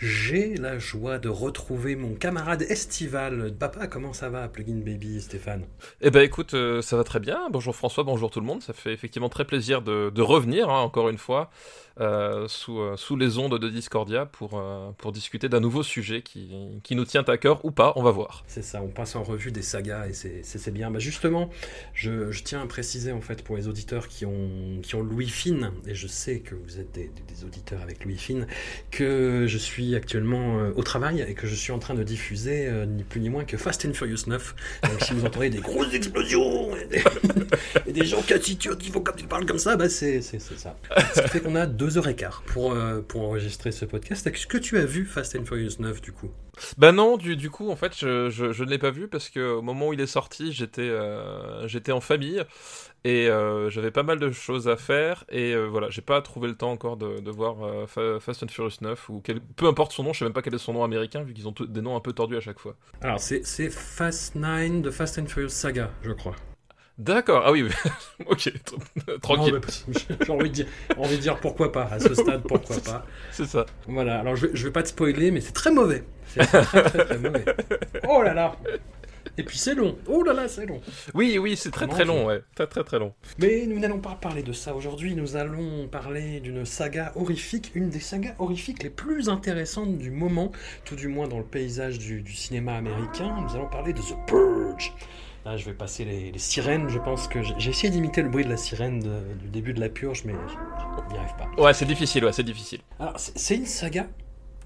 J'ai la joie de retrouver mon camarade estival. Papa, comment ça va, Plugin Baby, Stéphane? Eh ben écoute, euh, ça va très bien. Bonjour François, bonjour tout le monde. Ça fait effectivement très plaisir de, revenir, hein, encore une fois, sous, euh, sous les ondes de Discordia pour, euh, discuter d'un nouveau sujet qui, qui nous tient à cœur ou pas, on va voir. C'est ça, on passe en revue des sagas et c'est- bien. Bah justement, je, tiens à préciser en fait pour les auditeurs qui ont, qui Louis Fine, et je sais que vous êtes des, auditeurs avec Louis Fine, que je suis actuellement euh, au travail et que je suis en train de diffuser euh, ni plus ni moins que Fast and Furious 9. Donc si vous entendez des grosses explosions et des, gens cassitures qui font comme ils parlent comme ça, bah c'est ça. Ce qui fait qu'on a deux heures et quart pour, euh, pour enregistrer ce podcast. Est-ce que tu as vu Fast and Furious 9 du coup? Bah non, du, du coup, en fait, je, je, je ne l'ai pas vu parce que au moment où il est sorti, j'étais euh, j'étais en famille et euh, j'avais pas mal de choses à faire et voilà, j'ai pas trouvé le temps encore de, de voir Fa- Fast and Furious 9 ou quel- peu importe son nom, je sais même pas quel est son nom américain vu qu'ils ont des noms un peu tordus à chaque fois. Alors, c'est c'est Fast 9 de Fast and Furious Saga, je crois. D'accord, ah oui, ok, tr- tranquille, Non, J'ai envie, de dire- envie de dire pourquoi pas, à ce stade, pourquoi pas. c'est ça. Voilà, alors je vais, je vais pas te spoiler, mais c'est très mauvais. C'est très, très, très mauvais. Oh là là Et puis c'est long. Oh là là, c'est long. Oui, oui, c'est très très long, ouais, très très très long. Mais nous n'allons pas parler de ça aujourd'hui, nous allons parler d'une saga horrifique, une des sagas horrifiques les plus intéressantes du moment, tout du moins dans le paysage du, du cinéma américain. Nous allons parler de The Purge. Là, je vais passer les, les sirènes, je pense que j'ai essayé d'imiter le bruit de la sirène de- du début de la purge, mais je n'y arrive pas. Ouais, c'est difficile, ouais, c'est difficile. Alors, c'est une saga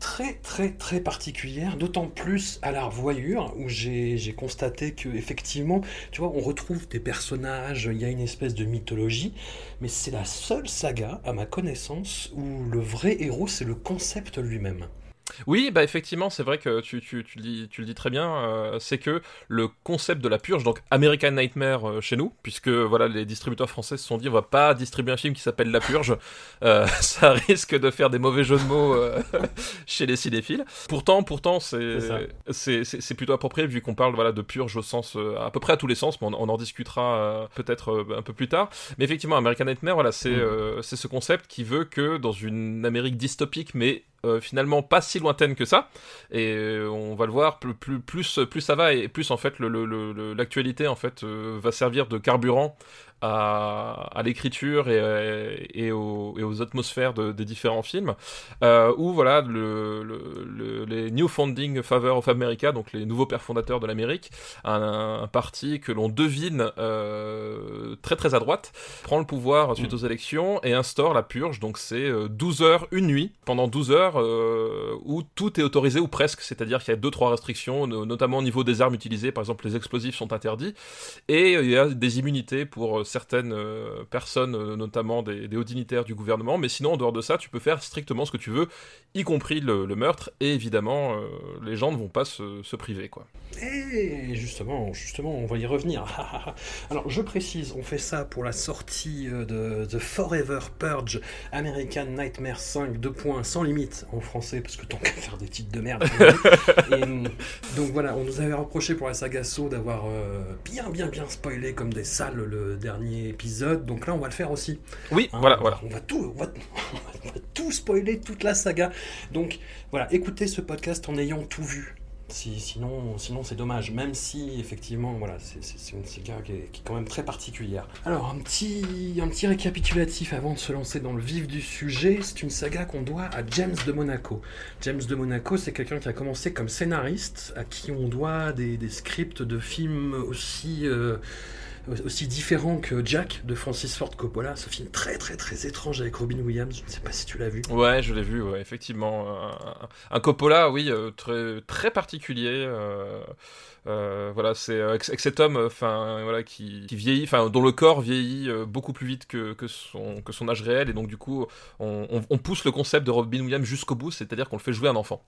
très très très particulière, d'autant plus à la revoyure, où j'ai j'ai constaté que effectivement, tu vois, on retrouve des personnages, il y a une espèce de mythologie, mais c'est la seule saga, à ma connaissance, où le vrai héros, c'est le concept lui-même. Oui, bah effectivement, c'est vrai que tu, tu, tu, le dis, tu le dis très bien, euh, c'est que le concept de la purge, donc American Nightmare euh, chez nous, puisque voilà, les distributeurs français se sont dit on va pas distribuer un film qui s'appelle La Purge, euh, ça risque de faire des mauvais jeux de mots chez les cinéphiles. Pourtant, pourtant, c'est plutôt approprié vu qu'on parle voilà de purge au sens à peu près à tous les sens, mais on, on en discutera peut-être un peu plus tard. Mais effectivement, American Nightmare, voilà, c'est Mm. c'est ce concept qui veut que dans une Amérique dystopique, mais euh, finalement pas si lointaine que ça, et euh, on va le voir, plus, plus, plus, ça va, et plus en fait l'actualité en fait euh, va servir de carburant à, à l'écriture et, euh, et, aux, et aux atmosphères de- des différents films, euh, où voilà le, le- le- les New Founding Favor of America, donc les nouveaux pères fondateurs de l'Amérique, un, un parti que l'on devine euh, très très à droite, prend le pouvoir suite aux élections et instaure la purge, donc c'est euh, 12 heures, une nuit, pendant 12 heures, euh, où tout est autorisé ou presque, c'est-à-dire qu'il y a deux trois restrictions, no- notamment au niveau des armes utilisées, par exemple les explosifs sont interdits, et euh, il y a des immunités pour euh, certaines euh, personnes, euh, notamment des, hauts dignitaires du gouvernement, mais sinon en dehors de ça, tu peux faire strictement ce que tu veux, y compris le, meurtre, et évidemment, euh, les gens ne vont pas se, priver, quoi. Et justement, justement, on va y revenir. Alors, je précise, on fait ça pour la sortie de The Forever Purge American Nightmare 5, 2 points, sans limite en français, parce que tant qu'à faire des titres de merde. Donc voilà, on nous avait reproché pour la saga So d'avoir bien, bien, bien spoilé comme des salles le dernier épisode. Donc là, on va le faire aussi. Oui, Hein, voilà, on, voilà. On va tout, on va, on va tout spoiler, toute la saga. Donc voilà, écoutez ce podcast en ayant tout vu. Si, sinon, sinon c'est dommage. Même si effectivement, voilà, c'est une saga qui est, qui est, quand même très particulière. Alors un petit, un petit récapitulatif avant de se lancer dans le vif du sujet. C'est une saga qu'on doit à James de Monaco. James de Monaco, c'est quelqu'un qui a commencé comme scénariste, à qui on doit des, des scripts de films aussi euh, aussi différent que Jack de Francis Ford Coppola, ce film très très très étrange avec Robin Williams. Je ne sais pas si tu l'as vu. Ouais, je l'ai vu, effectivement. Un, Coppola, oui, euh, très très particulier. Euh, euh, voilà, c'est avec, cet homme, voilà, qui, vieillit, dont le corps vieillit beaucoup plus vite que, son que son âge réel, et donc du coup, on pousse le concept de Robin Williams jusqu'au bout, c'est-à-dire qu'on le fait jouer un enfant.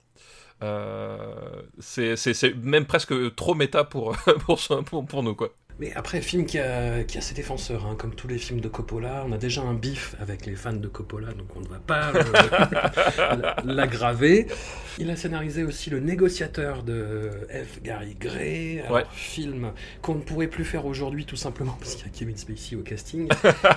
Euh, c'est même presque trop méta pour, pour, pour, pour nous, quoi. Mais après, film qui a, qui a ses défenseurs, hein, comme tous les films de Coppola, on a déjà un bif avec les fans de Coppola, donc on ne va pas l'aggraver. Il a scénarisé aussi Le négociateur de F. Gary Gray, un ouais. film qu'on ne pourrait plus faire aujourd'hui tout simplement parce qu'il y a Kevin Spacey au casting.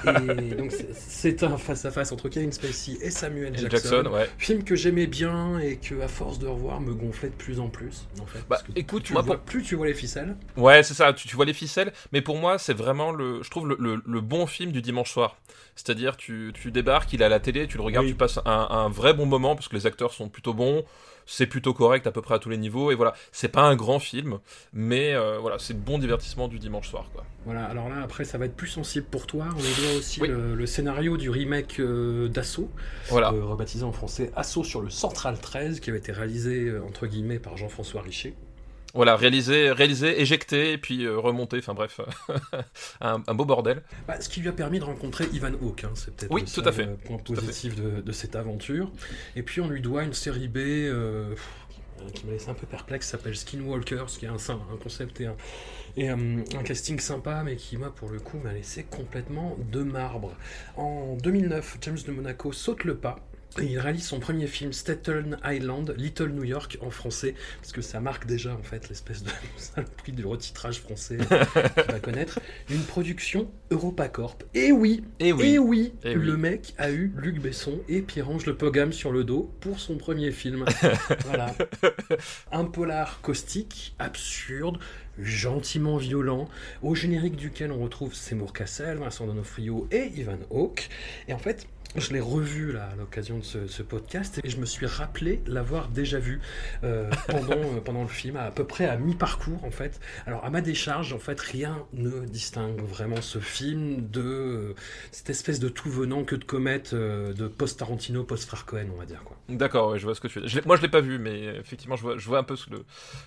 et donc c'est un face-à-face -face entre Kevin Spacey et Samuel Jackson. Jackson ouais. Film que j'aimais bien et que, à force de revoir, me gonflait de plus en plus. En fait, bah, écoute, tu moi, vois, pour... plus tu vois les ficelles. Ouais, c'est ça, tu, tu vois les ficelles mais pour moi, c'est vraiment le, je trouve le, le, le, bon film du dimanche soir. C'est-à-dire, tu, tu débarques, il est à la télé, tu le regardes, oui. tu passes un, un, vrai bon moment parce que les acteurs sont plutôt bons, c'est plutôt correct à peu près à tous les niveaux, et voilà, c'est pas un grand film, mais euh, voilà, c'est le bon divertissement du dimanche soir, quoi. Voilà, alors là, après, ça va être plus sensible pour toi. On doit aussi oui. le, le, scénario du remake euh, d'Assaut, voilà. euh, rebaptisé en français Assaut sur le Central 13, qui avait été réalisé, entre guillemets, par Jean-François Richer. Voilà, réaliser, réaliser, éjecter, et puis euh, remonter, enfin bref, un, un, beau bordel. Bah, ce qui lui a permis de rencontrer Ivan Hawke, hein, c'est peut-être oui, ça, tout à fait. le point positif de, de, cette aventure. Et puis on lui doit une série B euh, qui m'a laissé un peu perplexe, s'appelle Skinwalkers, qui est un, un concept et, un, et um, un, casting sympa, mais qui, moi, pour le coup, m'a laissé complètement de marbre. En 2009, James de Monaco saute le pas et il réalise son premier film, Staten Island, Little New York en français, parce que ça marque déjà en fait l'espèce de prix du retitrage français qu'il va connaître. Une production EuropaCorp. Et oui, et oui, et oui, et le oui. mec a eu Luc Besson et Pierre-Ange Le Pogam sur le dos pour son premier film. voilà. Un polar caustique, absurde, gentiment violent, au générique duquel on retrouve Seymour Cassel, Vincent D'Onofrio et Ivan Hawke. Et en fait, je l'ai revu là, à l'occasion de ce, ce, podcast et je me suis rappelé l'avoir déjà vu euh, pendant, euh, pendant le film, à peu près à mi-parcours en fait. Alors à ma décharge, en fait, rien ne distingue vraiment ce film de euh, cette espèce de tout venant que de comète de post-Tarantino, post-Frère Cohen, on va dire quoi. D'accord, ouais, je vois ce que tu veux dire. Moi je l'ai pas vu, mais effectivement je vois, je vois un peu ce, le,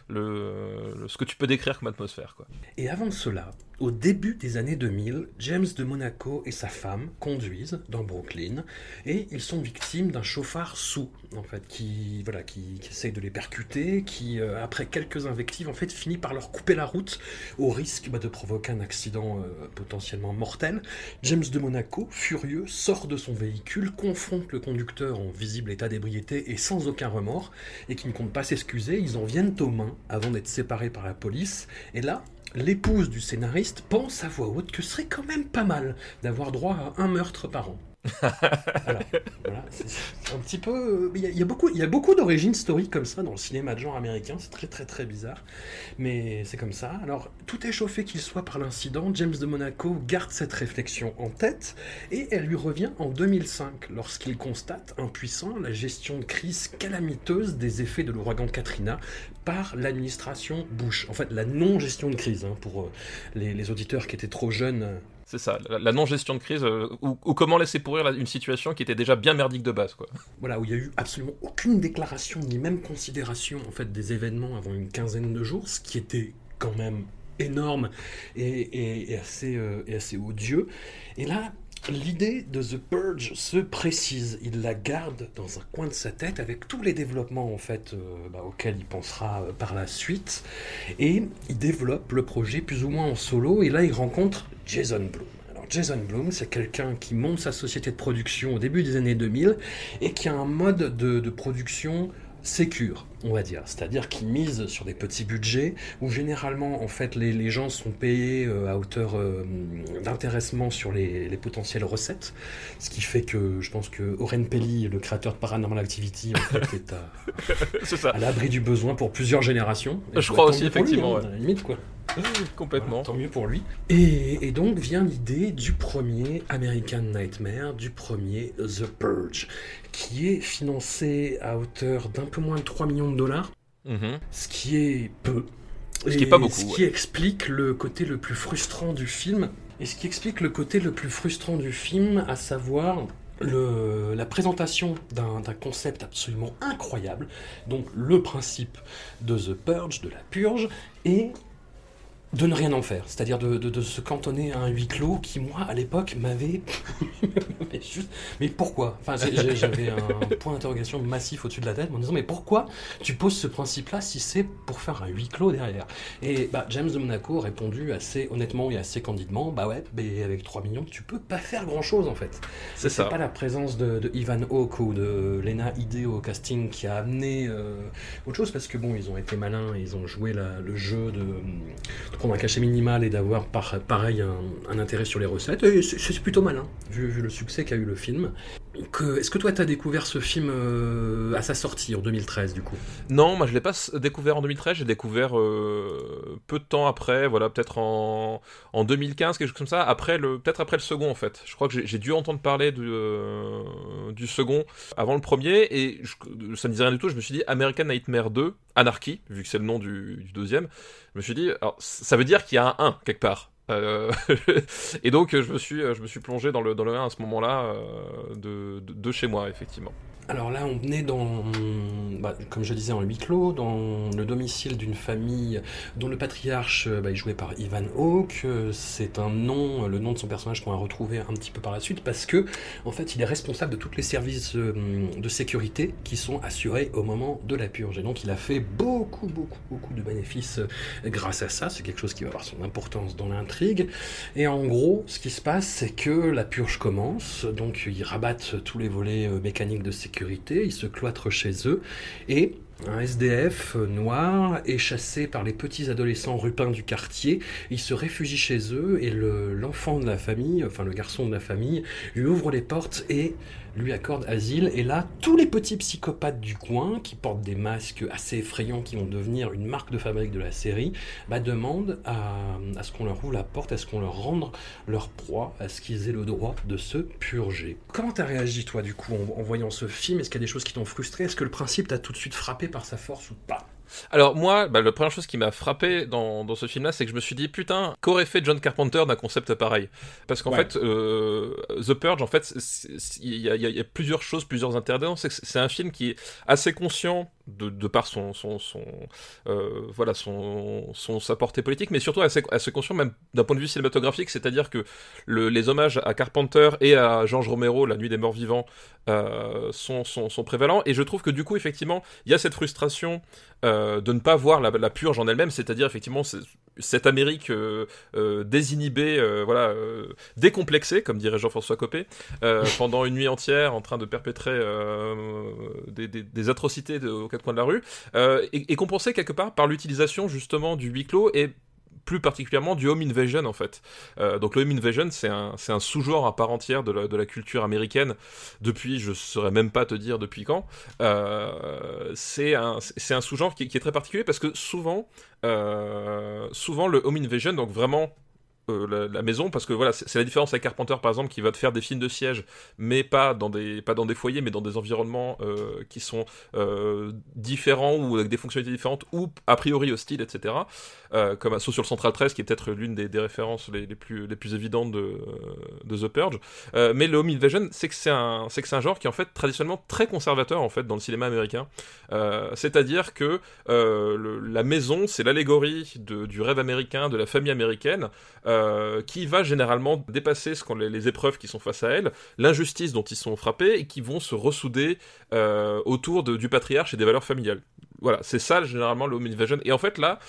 le, le, ce que tu peux décrire comme atmosphère. Quoi. Et avant cela, au début des années 2000, James de Monaco et sa femme conduisent dans Brooklyn et ils sont victimes d'un chauffard sous, qui, voilà, qui, qui essaye de les percuter, qui, euh, après quelques invectives, en fait, finit par leur couper la route au risque bah, de provoquer un accident euh, potentiellement mortel. James de Monaco, furieux, sort de son véhicule, confronte le conducteur en visible état d'ébriété et sans aucun remords, et qui ne compte pas s'excuser. Ils en viennent aux mains avant d'être séparés par la police. Et là, l'épouse du scénariste pense à voix haute que ce serait quand même pas mal d'avoir droit à un meurtre par an. Un petit peu. Il y a, il y a beaucoup, il y a beaucoup d'origines story comme ça dans le cinéma de genre américain. C'est très très très bizarre, mais c'est comme ça. Alors, tout est chauffé qu'il soit par l'incident. James de Monaco garde cette réflexion en tête et elle lui revient en 2005 lorsqu'il constate, impuissant, la gestion de crise calamiteuse des effets de l'ouragan Katrina par l'administration Bush. En fait, la non-gestion de crise hein, pour euh, les, auditeurs qui étaient trop jeunes. C'est ça, la, non-gestion de crise, euh, ou, comment laisser pourrir une situation qui était déjà bien merdique de base, quoi. Voilà, où il y a eu absolument aucune déclaration ni même considération en fait des événements avant une quinzaine de jours, ce qui était quand même énorme et assez, euh, et assez odieux. Et là, L'idée de The Purge se précise, il la garde dans un coin de sa tête avec tous les développements en fait euh, bah, auxquels il pensera euh, par la suite. Et il développe le projet plus ou moins en solo. Et là il rencontre Jason Blum. Alors Jason Blum, c'est quelqu'un qui monte sa société de production au début des années 2000 et qui a un mode de, de production sécure, on va dire. C'est-à-dire qu'ils misent sur des petits budgets où généralement, en fait, les, les gens sont payés euh, à hauteur euh, d'intéressement sur les, les, potentielles recettes. Ce qui fait que je pense que Oren Pelli, le créateur de Paranormal Activity, en fait, est à, à l'abri du besoin pour plusieurs générations. Et je crois aussi, effectivement. Lui, hein, limite, quoi. Complètement. Voilà, tant mieux pour lui. Et, et donc vient l'idée du premier American Nightmare, du premier The Purge, qui est financé à hauteur d'un peu moins de 3 millions de dollars, Mhm. ce qui est peu. Ce qui est pas beaucoup, Ce ouais. qui explique le côté le plus frustrant du film. Et ce qui explique le côté le plus frustrant du film, à savoir le- la présentation d'un d'un concept absolument incroyable, donc le principe de The Purge, de la purge, et de ne rien en faire, c'est-à-dire de, de- de se cantonner à un huis clos qui, moi, à l'époque, m'avait... mais juste- mais pourquoi? Enfin, j'avais un point d'interrogation massif au-dessus de la tête, en me disant, mais pourquoi tu poses ce principe-là si c'est pour faire un huis clos derrière? Et bah, James de Monaco a répondu assez honnêtement et assez candidement, bah ouais, mais avec 3 millions, tu peux pas faire grand-chose, en fait. C'est C'est ça. pas la présence de, de Ivan Hawke ou de Lena Headey au casting qui a amené euh, autre chose parce que bon, ils ont été malins, ils ont joué la- le jeu de prendre un cachet minimal et d'avoir par, pareil un, intérêt sur les recettes. Et c'est plutôt malin vu, vu le succès qu'a eu le film. Est-ce que toi t'as découvert ce film euh, à sa sortie en 2013 du coup? Non, moi je l'ai pas découvert en 2013, j'ai découvert euh, peu de temps après, voilà, peut-être en, en 2015, quelque chose comme ça, après peut-être après le second en fait. Je crois que j'ai- dû entendre parler euh, du second avant le premier, et ça ne disait rien du tout, je me suis dit American Nightmare 2, Anarchy, vu que c'est le nom du deuxième, je me suis dit, ça veut dire qu'il y a un 1 quelque part. Euh, et donc je me suis, je me suis plongé dans le, dans le 1 à ce moment-là euh, de, de chez moi, effectivement. Alors là, on est dans, bah, comme je disais, en huis clos, dans le domicile d'une famille dont le patriarche euh, bah, est joué par Ivan Hawke. Euh, C'est un nom, le nom de son personnage qu'on va retrouver un petit peu par la suite, parce que en fait, il est responsable de tous les services euh, de sécurité qui sont assurés au moment de la purge. Et donc, il a fait beaucoup, beaucoup, beaucoup de bénéfices euh, grâce à ça. C'est quelque chose qui va avoir son importance dans l'intrigue. Et en gros, ce qui se passe, c'est que la purge commence. Donc, ils rabattent tous les volets euh, mécaniques de sécurité, ils se cloîtrent chez eux, et un SDF noir est chassé par les petits adolescents rupins du quartier. Il se réfugie chez eux et le- l'enfant de la famille, enfin le garçon de la famille, lui ouvre les portes et lui accorde asile. Et là, tous les petits psychopathes du coin, qui portent des masques assez effrayants, qui vont devenir une marque de fabrique de la série, bah, demandent à, ce qu'on leur ouvre la porte, à ce qu'on leur rende leur proie, à ce qu'ils aient le droit de se purger. Comment t'as réagi toi du coup en voyant ce film? Est-ce qu'il y a des choses qui t'ont frustré? Est-ce que le principe t'a tout de suite frappé par sa force ou pas? Alors moi, bah, la première chose qui m'a frappé dans, dans ce film-là, c'est que je me suis dit putain, qu'aurait fait John Carpenter d'un concept pareil? Parce qu'en Ouais. fait, euh, The Purge, en fait, il y, a- y y plusieurs choses, plusieurs que c'est un film qui est assez conscient de, par euh, son, sa portée politique, mais surtout assez conscient même d'un point de vue cinématographique, c'est-à-dire que le- les hommages à Carpenter et à George Romero, La Nuit des Morts Vivants, euh, sont, sont, prévalents. Et je trouve que du coup, effectivement, il y a cette frustration euh, de ne pas voir la, la purge en elle-même, c'est-à-dire effectivement cette Amérique euh, euh, désinhibée, euh, voilà, décomplexée, comme dirait Jean-François Copé, pendant une nuit entière en train de perpétrer des, des- des atrocités de- aux quatre coins de la rue, et, et compensée quelque part par l'utilisation justement du huis clos et plus particulièrement du home invasion en fait. Euh, donc le home invasion c'est un, un sous-genre à part entière de la, de la culture américaine depuis je saurais même pas te dire depuis quand. Euh, c'est un, un sous-genre qui, qui est très particulier parce que souvent, euh, souvent le home invasion, donc vraiment euh, la, maison, parce que voilà, c'est la différence avec Carpenter par exemple qui va te faire des films de siège, mais pas dans des, pas dans des foyers, mais dans des environnements euh, qui sont euh, différents ou avec des fonctionnalités différentes ou a priori hostiles, etc. Comme Assaut sur le Central 13 qui est peut-être l'une des, références les, plus, les plus évidentes de, The Purge. Mais le home invasion, c'est que c'est un, c'est que c'est un genre qui est en fait traditionnellement très conservateur en fait dans le cinéma américain. C'est-à-dire que la maison, c'est l'allégorie du rêve américain, de la famille américaine, qui va généralement dépasser ce qu'on les, les épreuves qui sont face à elle, l'injustice dont ils sont frappés et qui vont se ressouder euh, autour du patriarche et des valeurs familiales. Voilà, c'est ça généralement le home invasion. Et en fait là,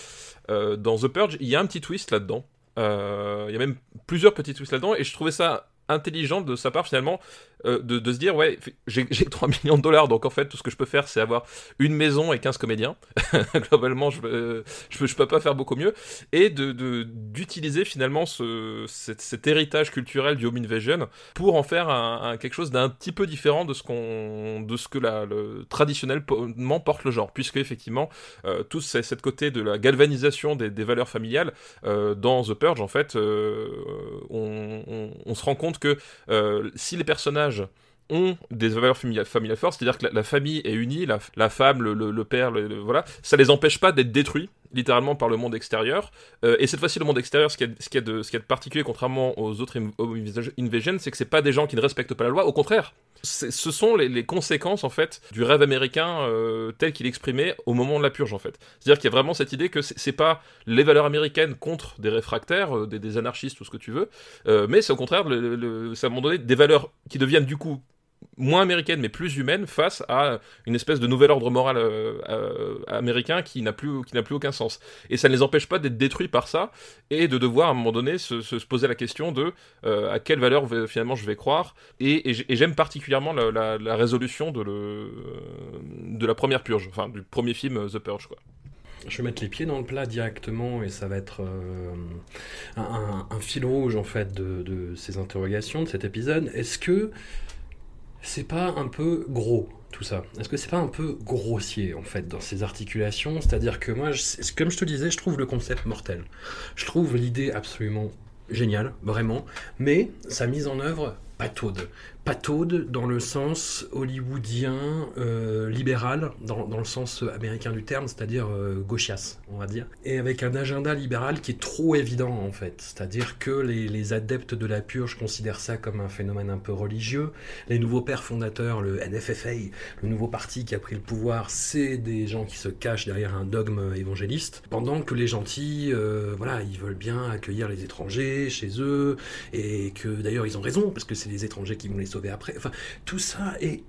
euh, dans The Purge, il y a un petit twist là-dedans. Euh, Il y a même plusieurs petits twists là-dedans, et je trouvais ça intelligent de sa part finalement euh, de, de, se dire, ouais, j'ai 3 millions de dollars, donc en fait, tout ce que je peux faire, c'est avoir une maison et 15 comédiens. Globalement, je, euh, je, peux, pas faire beaucoup mieux. Et d'utiliser de, finalement ce, cet, héritage culturel du home invasion pour en faire quelque chose d'un petit peu différent de ce, qu'on de ce que la, le, traditionnellement porte le genre. Puisque, effectivement, euh, tout cette côté de la galvanisation des, valeurs familiales euh, dans The Purge, en fait, euh, on, se rend compte que si les personnages ont des valeurs familiales, fortes, c'est-à-dire que la, famille est unie, la, femme, le, père, voilà, ça les empêche pas d'être détruits littéralement par le monde extérieur. Euh, et cette fois-ci, le monde extérieur, ce qui est, de, particulier, contrairement aux autres Invasion, c'est que c'est pas des gens qui ne respectent pas la loi, au contraire. Ce sont les, conséquences, en fait, du rêve américain euh, tel qu'il exprimé au moment de la purge, en fait. C'est-à-dire qu'il y a vraiment cette idée que c'est pas les valeurs américaines contre des réfractaires, euh, des, anarchistes, tout ce que tu veux, mais c'est au contraire, le, à un moment donné des valeurs qui deviennent du coup moins américaine mais plus humaine face à une espèce de nouvel ordre moral euh, euh, américain qui n'a plus qui n'a plus aucun sens. Et ça ne les empêche pas d'être détruits par ça et de devoir à un moment donné se, se, poser la question de euh, à quelle valeur finalement je vais croire. Et, et j'aime particulièrement la, résolution de le de la première purge enfin du premier film The Purge quoi. Je vais mettre les pieds dans le plat directement et ça va être un, un, un, fil rouge en fait de, de ces interrogations de cet épisode. Est-ce que c'est pas un peu gros tout ça. Est-ce que c'est pas un peu grossier en fait dans ces articulations? C'est-à-dire que moi, comme je te disais, je trouve le concept mortel. Je trouve l'idée absolument géniale, vraiment, mais sa mise en œuvre pataude pataude dans le sens hollywoodien, euh, libéral, dans, dans, le sens américain du terme, c'est-à-dire euh, gauchias, on va dire, et avec un agenda libéral qui est trop évident en fait, c'est-à-dire que les, adeptes de la purge considèrent ça comme un phénomène un peu religieux, les nouveaux pères fondateurs, le NFFA, le nouveau parti qui a pris le pouvoir, c'est des gens qui se cachent derrière un dogme évangéliste, pendant que les gentils, euh, voilà, ils veulent bien accueillir les étrangers chez eux, et que d'ailleurs ils ont raison, parce que c'est les étrangers qui vont les après. Enfin, tout ça est.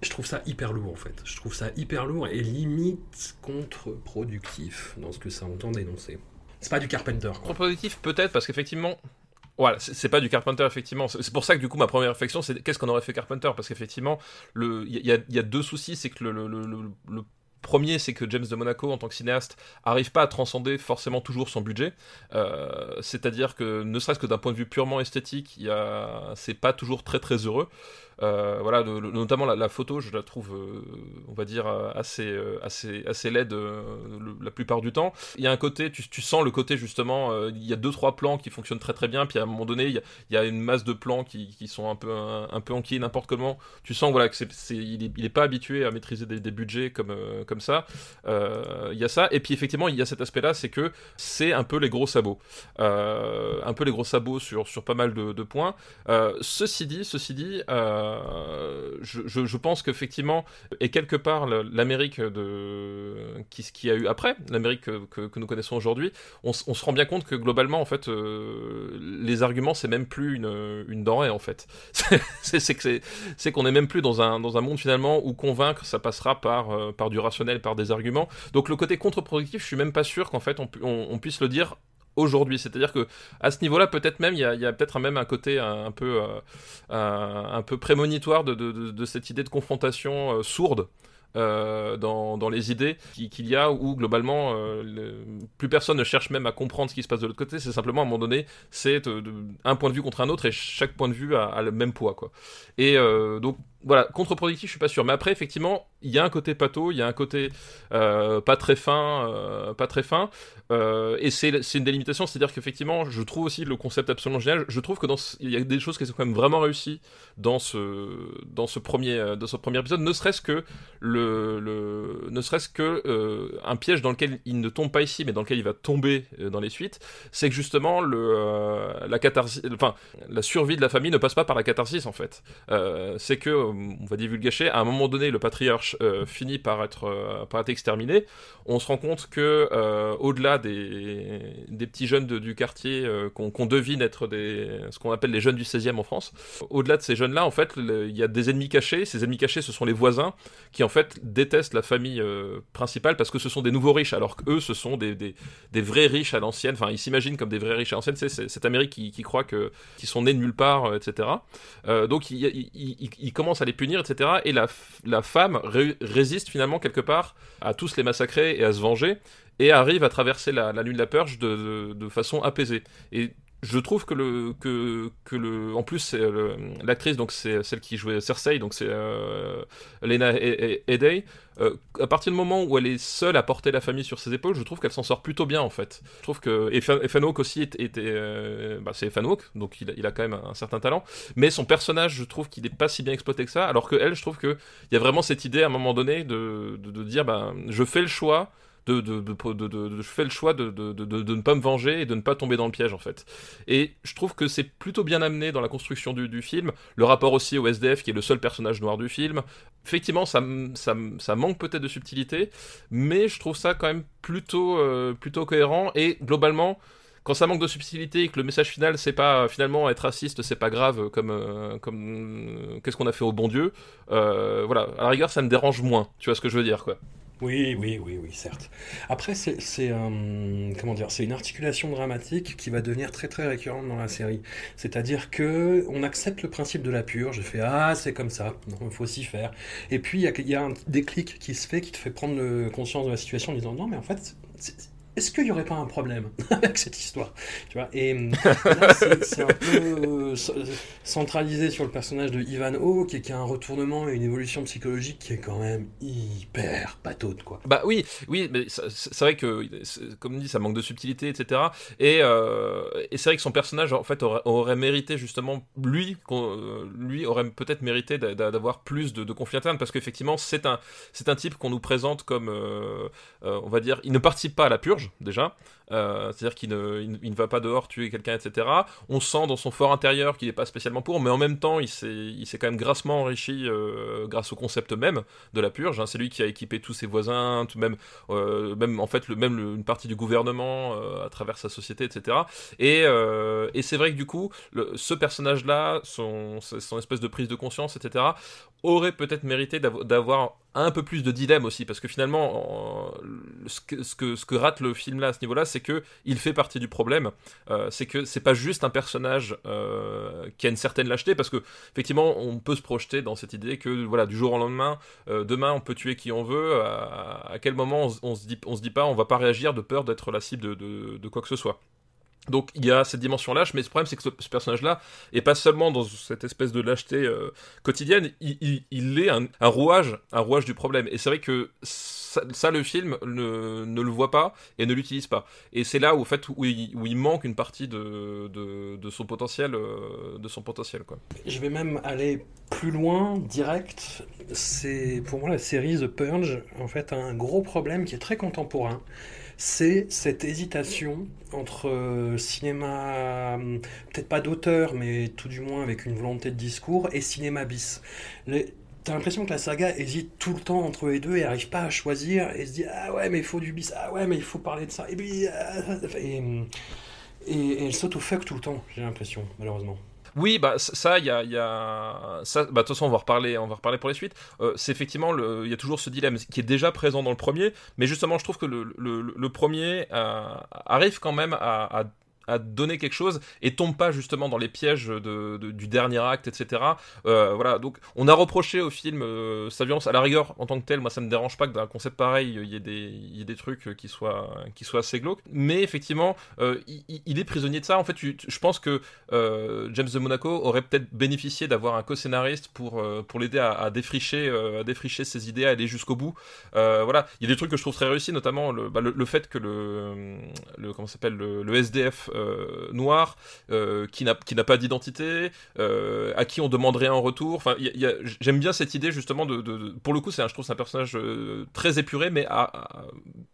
Je trouve ça hyper lourd en fait. Je trouve ça hyper lourd et limite contre-productif dans ce que ça entend dénoncer. C'est pas du Carpenter. Contre-productif peut-être parce qu'effectivement, voilà, c'est pas du Carpenter, effectivement. C'est pour ça que du coup, ma première réflexion, c'est qu'est-ce qu'on aurait fait Carpenter? Parce qu'effectivement, il y, y, a deux soucis. C'est que le, le, le, le, Premier, c'est que James de Monaco, en tant que cinéaste, arrive pas à transcender forcément toujours son budget. Euh, C'est-à-dire que, ne serait-ce que d'un point de vue purement esthétique, c'est pas toujours très très heureux. Euh, voilà, notamment la, photo, je la trouve, euh, on va dire, assez, euh, assez, assez laide euh, le, la plupart du temps. Il y a un côté, tu, sens le côté justement, il y a deux trois plans qui fonctionnent très très bien, puis à un moment donné, il y a, une masse de plans qui, qui sont un peu un, peu n'importe comment. Tu sens voilà que c'est, il, est, il est pas habitué à maîtriser des, budgets comme comme ça. Il y a ça, et puis effectivement, il y a cet aspect-là, c'est que c'est un peu les gros sabots, un peu les gros sabots sur sur pas mal de, points. ceci dit, ceci dit. Je, je, pense qu'effectivement, et quelque part, l'Amérique de qui, qui a eu après, l'Amérique que, nous connaissons aujourd'hui, on, se rend bien compte que globalement, en fait, euh, les arguments, c'est même plus une, denrée, en fait. c'est qu'on est même plus dans un, dans un monde finalement où convaincre, ça passera par, euh, par du rationnel, par des arguments. Donc le côté contre-productif, je suis même pas sûr qu'en fait on puisse le dire aujourd'hui. C'est-à-dire que à ce niveau-là, peut-être même, il y a, peut-être même un côté un, peu, euh, un, peu prémonitoire de, cette idée de confrontation euh, sourde. Euh, dans, dans, les idées qu'il y a où globalement le, plus personne ne cherche même à comprendre ce qui se passe de l'autre côté c'est simplement à un moment donné c'est un point de vue contre un autre et chaque point de vue a, le même poids quoi et donc voilà, contre-productif, je suis pas sûr. Mais après, effectivement, il y a un côté pâteau, il y a un côté euh, pas très fin, euh, pas très fin. Euh, et c'est une délimitation, c'est-à-dire qu'effectivement, je trouve aussi le concept absolument génial. Je trouve que dans il y a des choses qui sont quand même vraiment réussies dans ce dans ce premier dans ce premier épisode, ne serait-ce que le, le ne serait-ce que un piège dans lequel il ne tombe pas ici, mais dans lequel il va tomber dans les suites, c'est que justement le la catharsis, enfin la survie de la famille ne passe pas par la catharsis en fait. c'est que on va divulgacher, à un moment donné, le patriarche finit par être, par être exterminé. On se rend compte que, au-delà des, des petits jeunes du quartier qu'on devine être des, ce qu'on appelle les jeunes du 16e en France, au-delà de ces jeunes-là, en fait, il y a des ennemis cachés. Ces ennemis cachés, ce sont les voisins qui, en fait, détestent la famille principale parce que ce sont des nouveaux riches, alors qu'eux, ce sont des, des, vrais riches à l'ancienne. Enfin, ils s'imaginent comme des vrais riches à l'ancienne. C'est cette Amérique qui, croit qu'ils sont nés de nulle part, euh, etc. Euh, donc, il, il, il, à les punir, etc. Et la, femme résiste finalement quelque part à tous les massacrer et à se venger et arrive à traverser la, la nuit de la purge de, façon apaisée. Je trouve que le que, que le en plus c'est l'actrice donc c'est celle qui jouait Cersei donc c'est euh, Lena Headey euh, à partir du moment où elle est seule à porter la famille sur ses épaules je trouve qu'elle s'en sort plutôt bien en fait. Je trouve que Ethan Hawke aussi était, euh, bah, c'est Ethan Hawke donc il a, quand même un, certain talent. Mais son personnage je trouve qu'il n'est pas si bien exploité que ça alors que elle je trouve que il y a vraiment cette idée à un moment donné de, de, dire ben je fais le choix de, de, de, je fais le choix de, ne pas me venger et de ne pas tomber dans le piège en fait. Et je trouve que c'est plutôt bien amené dans la construction du, film, le rapport aussi au SDF qui est le seul personnage noir du film. Effectivement, ça, ça, ça manque peut-être de subtilité, mais je trouve ça quand même plutôt, euh, plutôt cohérent et globalement quand ça manque de subtilité et que le message final c'est pas finalement être raciste c'est pas grave comme euh, comme qu'est-ce qu'on a fait au bon Dieu euh, voilà à la rigueur ça me dérange moins tu vois ce que je veux dire quoi oui, oui, oui, oui, certes. Après, c'est comment dire, c'est une articulation dramatique qui va devenir très très récurrente dans la série. C'est-à-dire que on accepte le principe de la purge. Je fais ah c'est comme ça, il faut s'y faire. Et puis il y a, y a, un déclic qui se fait, qui te fait prendre conscience de la situation en disant non mais en fait est-ce qu'il n'y aurait pas un problème avec cette histoire tu vois? Et euh, là, c'est un peu euh, centralisé sur le personnage de Ivan O, qui, a un retournement et une évolution psychologique qui est quand même hyper pataude, quoi. Bah oui, oui, mais c'est vrai que, comme dit, ça manque de subtilité, etc. Et, euh, et c'est vrai que son personnage, en fait, aurait, mérité justement, lui, lui aurait peut-être mérité d'avoir plus de, de conflit interne, parce qu'effectivement, c'est un, un type qu'on nous présente comme, on va dire, il ne participe pas à la purge déjà. Euh, c'est-à-dire qu'il ne, il, ne, va pas dehors tuer quelqu'un, etc. On sent dans son fort intérieur qu'il n'est pas spécialement pour, mais en même temps, il s'est, il s'est quand même grassement enrichi euh, grâce au concept même de la purge. Hein. C'est lui qui a équipé tous ses voisins, tout même, euh, même en fait, le, même une partie du gouvernement à travers sa société, etc. Et, et c'est vrai que du coup, ce personnage-là, son, son espèce de prise de conscience, etc., aurait peut-être mérité d'avoir un peu plus de dilemme aussi, parce que finalement, ce que, ce que, ce que rate le film là à ce niveau-là, c'est que il fait partie du problème. Euh, c'est que c'est pas juste un personnage euh, qui a une certaine lâcheté, parce que effectivement, on peut se projeter dans cette idée que voilà, du jour au lendemain, euh, demain, on peut tuer qui on veut. À, quel moment on, se dit, on se dit pas, on va pas réagir de peur d'être la cible de quoi que ce soit. Donc il y a cette dimension lâche, mais le problème c'est que ce, personnage-là est pas seulement dans cette espèce de lâcheté euh, quotidienne, il, est un, rouage, un rouage du problème. Et c'est vrai que ça, le film ne, le voit pas et ne l'utilise pas. Et c'est là où, il, manque une partie de, son potentiel, euh, de son potentiel quoi. Je vais même aller plus loin, direct. C'est pour moi la série The Purge, en fait, un gros problème qui est très contemporain c'est cette hésitation entre euh, cinéma, hum, peut-être pas d'auteur, mais tout du moins avec une volonté de discours, et cinéma bis. T'as l'impression que la saga hésite tout le temps entre les deux et n'arrive pas à choisir et se dit ah ouais mais il faut du bis, ah ouais mais il faut parler de ça et puis ah, et, et elle saute au fuck tout le temps j'ai l'impression malheureusement. Oui, bah ça, il y a, y a, ça. Bah de toute façon, on va reparler, on va reparler pour les suites. Euh, c'est effectivement, il y a toujours ce dilemme qui est déjà présent dans le premier, mais justement, je trouve que le, le, le premier euh, arrive quand même à, à à donner quelque chose et tombe pas justement dans les pièges de, du dernier acte, etc. Euh, voilà, donc on a reproché au film euh, sa violence à la rigueur en tant que tel. Moi, ça me dérange pas que dans un concept pareil, il y ait des, y ait des trucs qui soient, qui soient assez glauques. Mais effectivement, euh, il, est prisonnier de ça. En fait, je pense que James de Monaco aurait peut-être bénéficié d'avoir un co-scénariste pour, pour l'aider à, défricher, à défricher ses idées, à aller jusqu'au bout. voilà, il y a des trucs que je trouve très réussis, notamment le, bah, le, fait que le, comment le, SDF euh, noir euh, qui n'a pas d'identité, euh, à qui on demanderait en retour. Enfin, j'aime bien cette idée justement de, pour le coup, c'est je trouve c'est un personnage très épuré, mais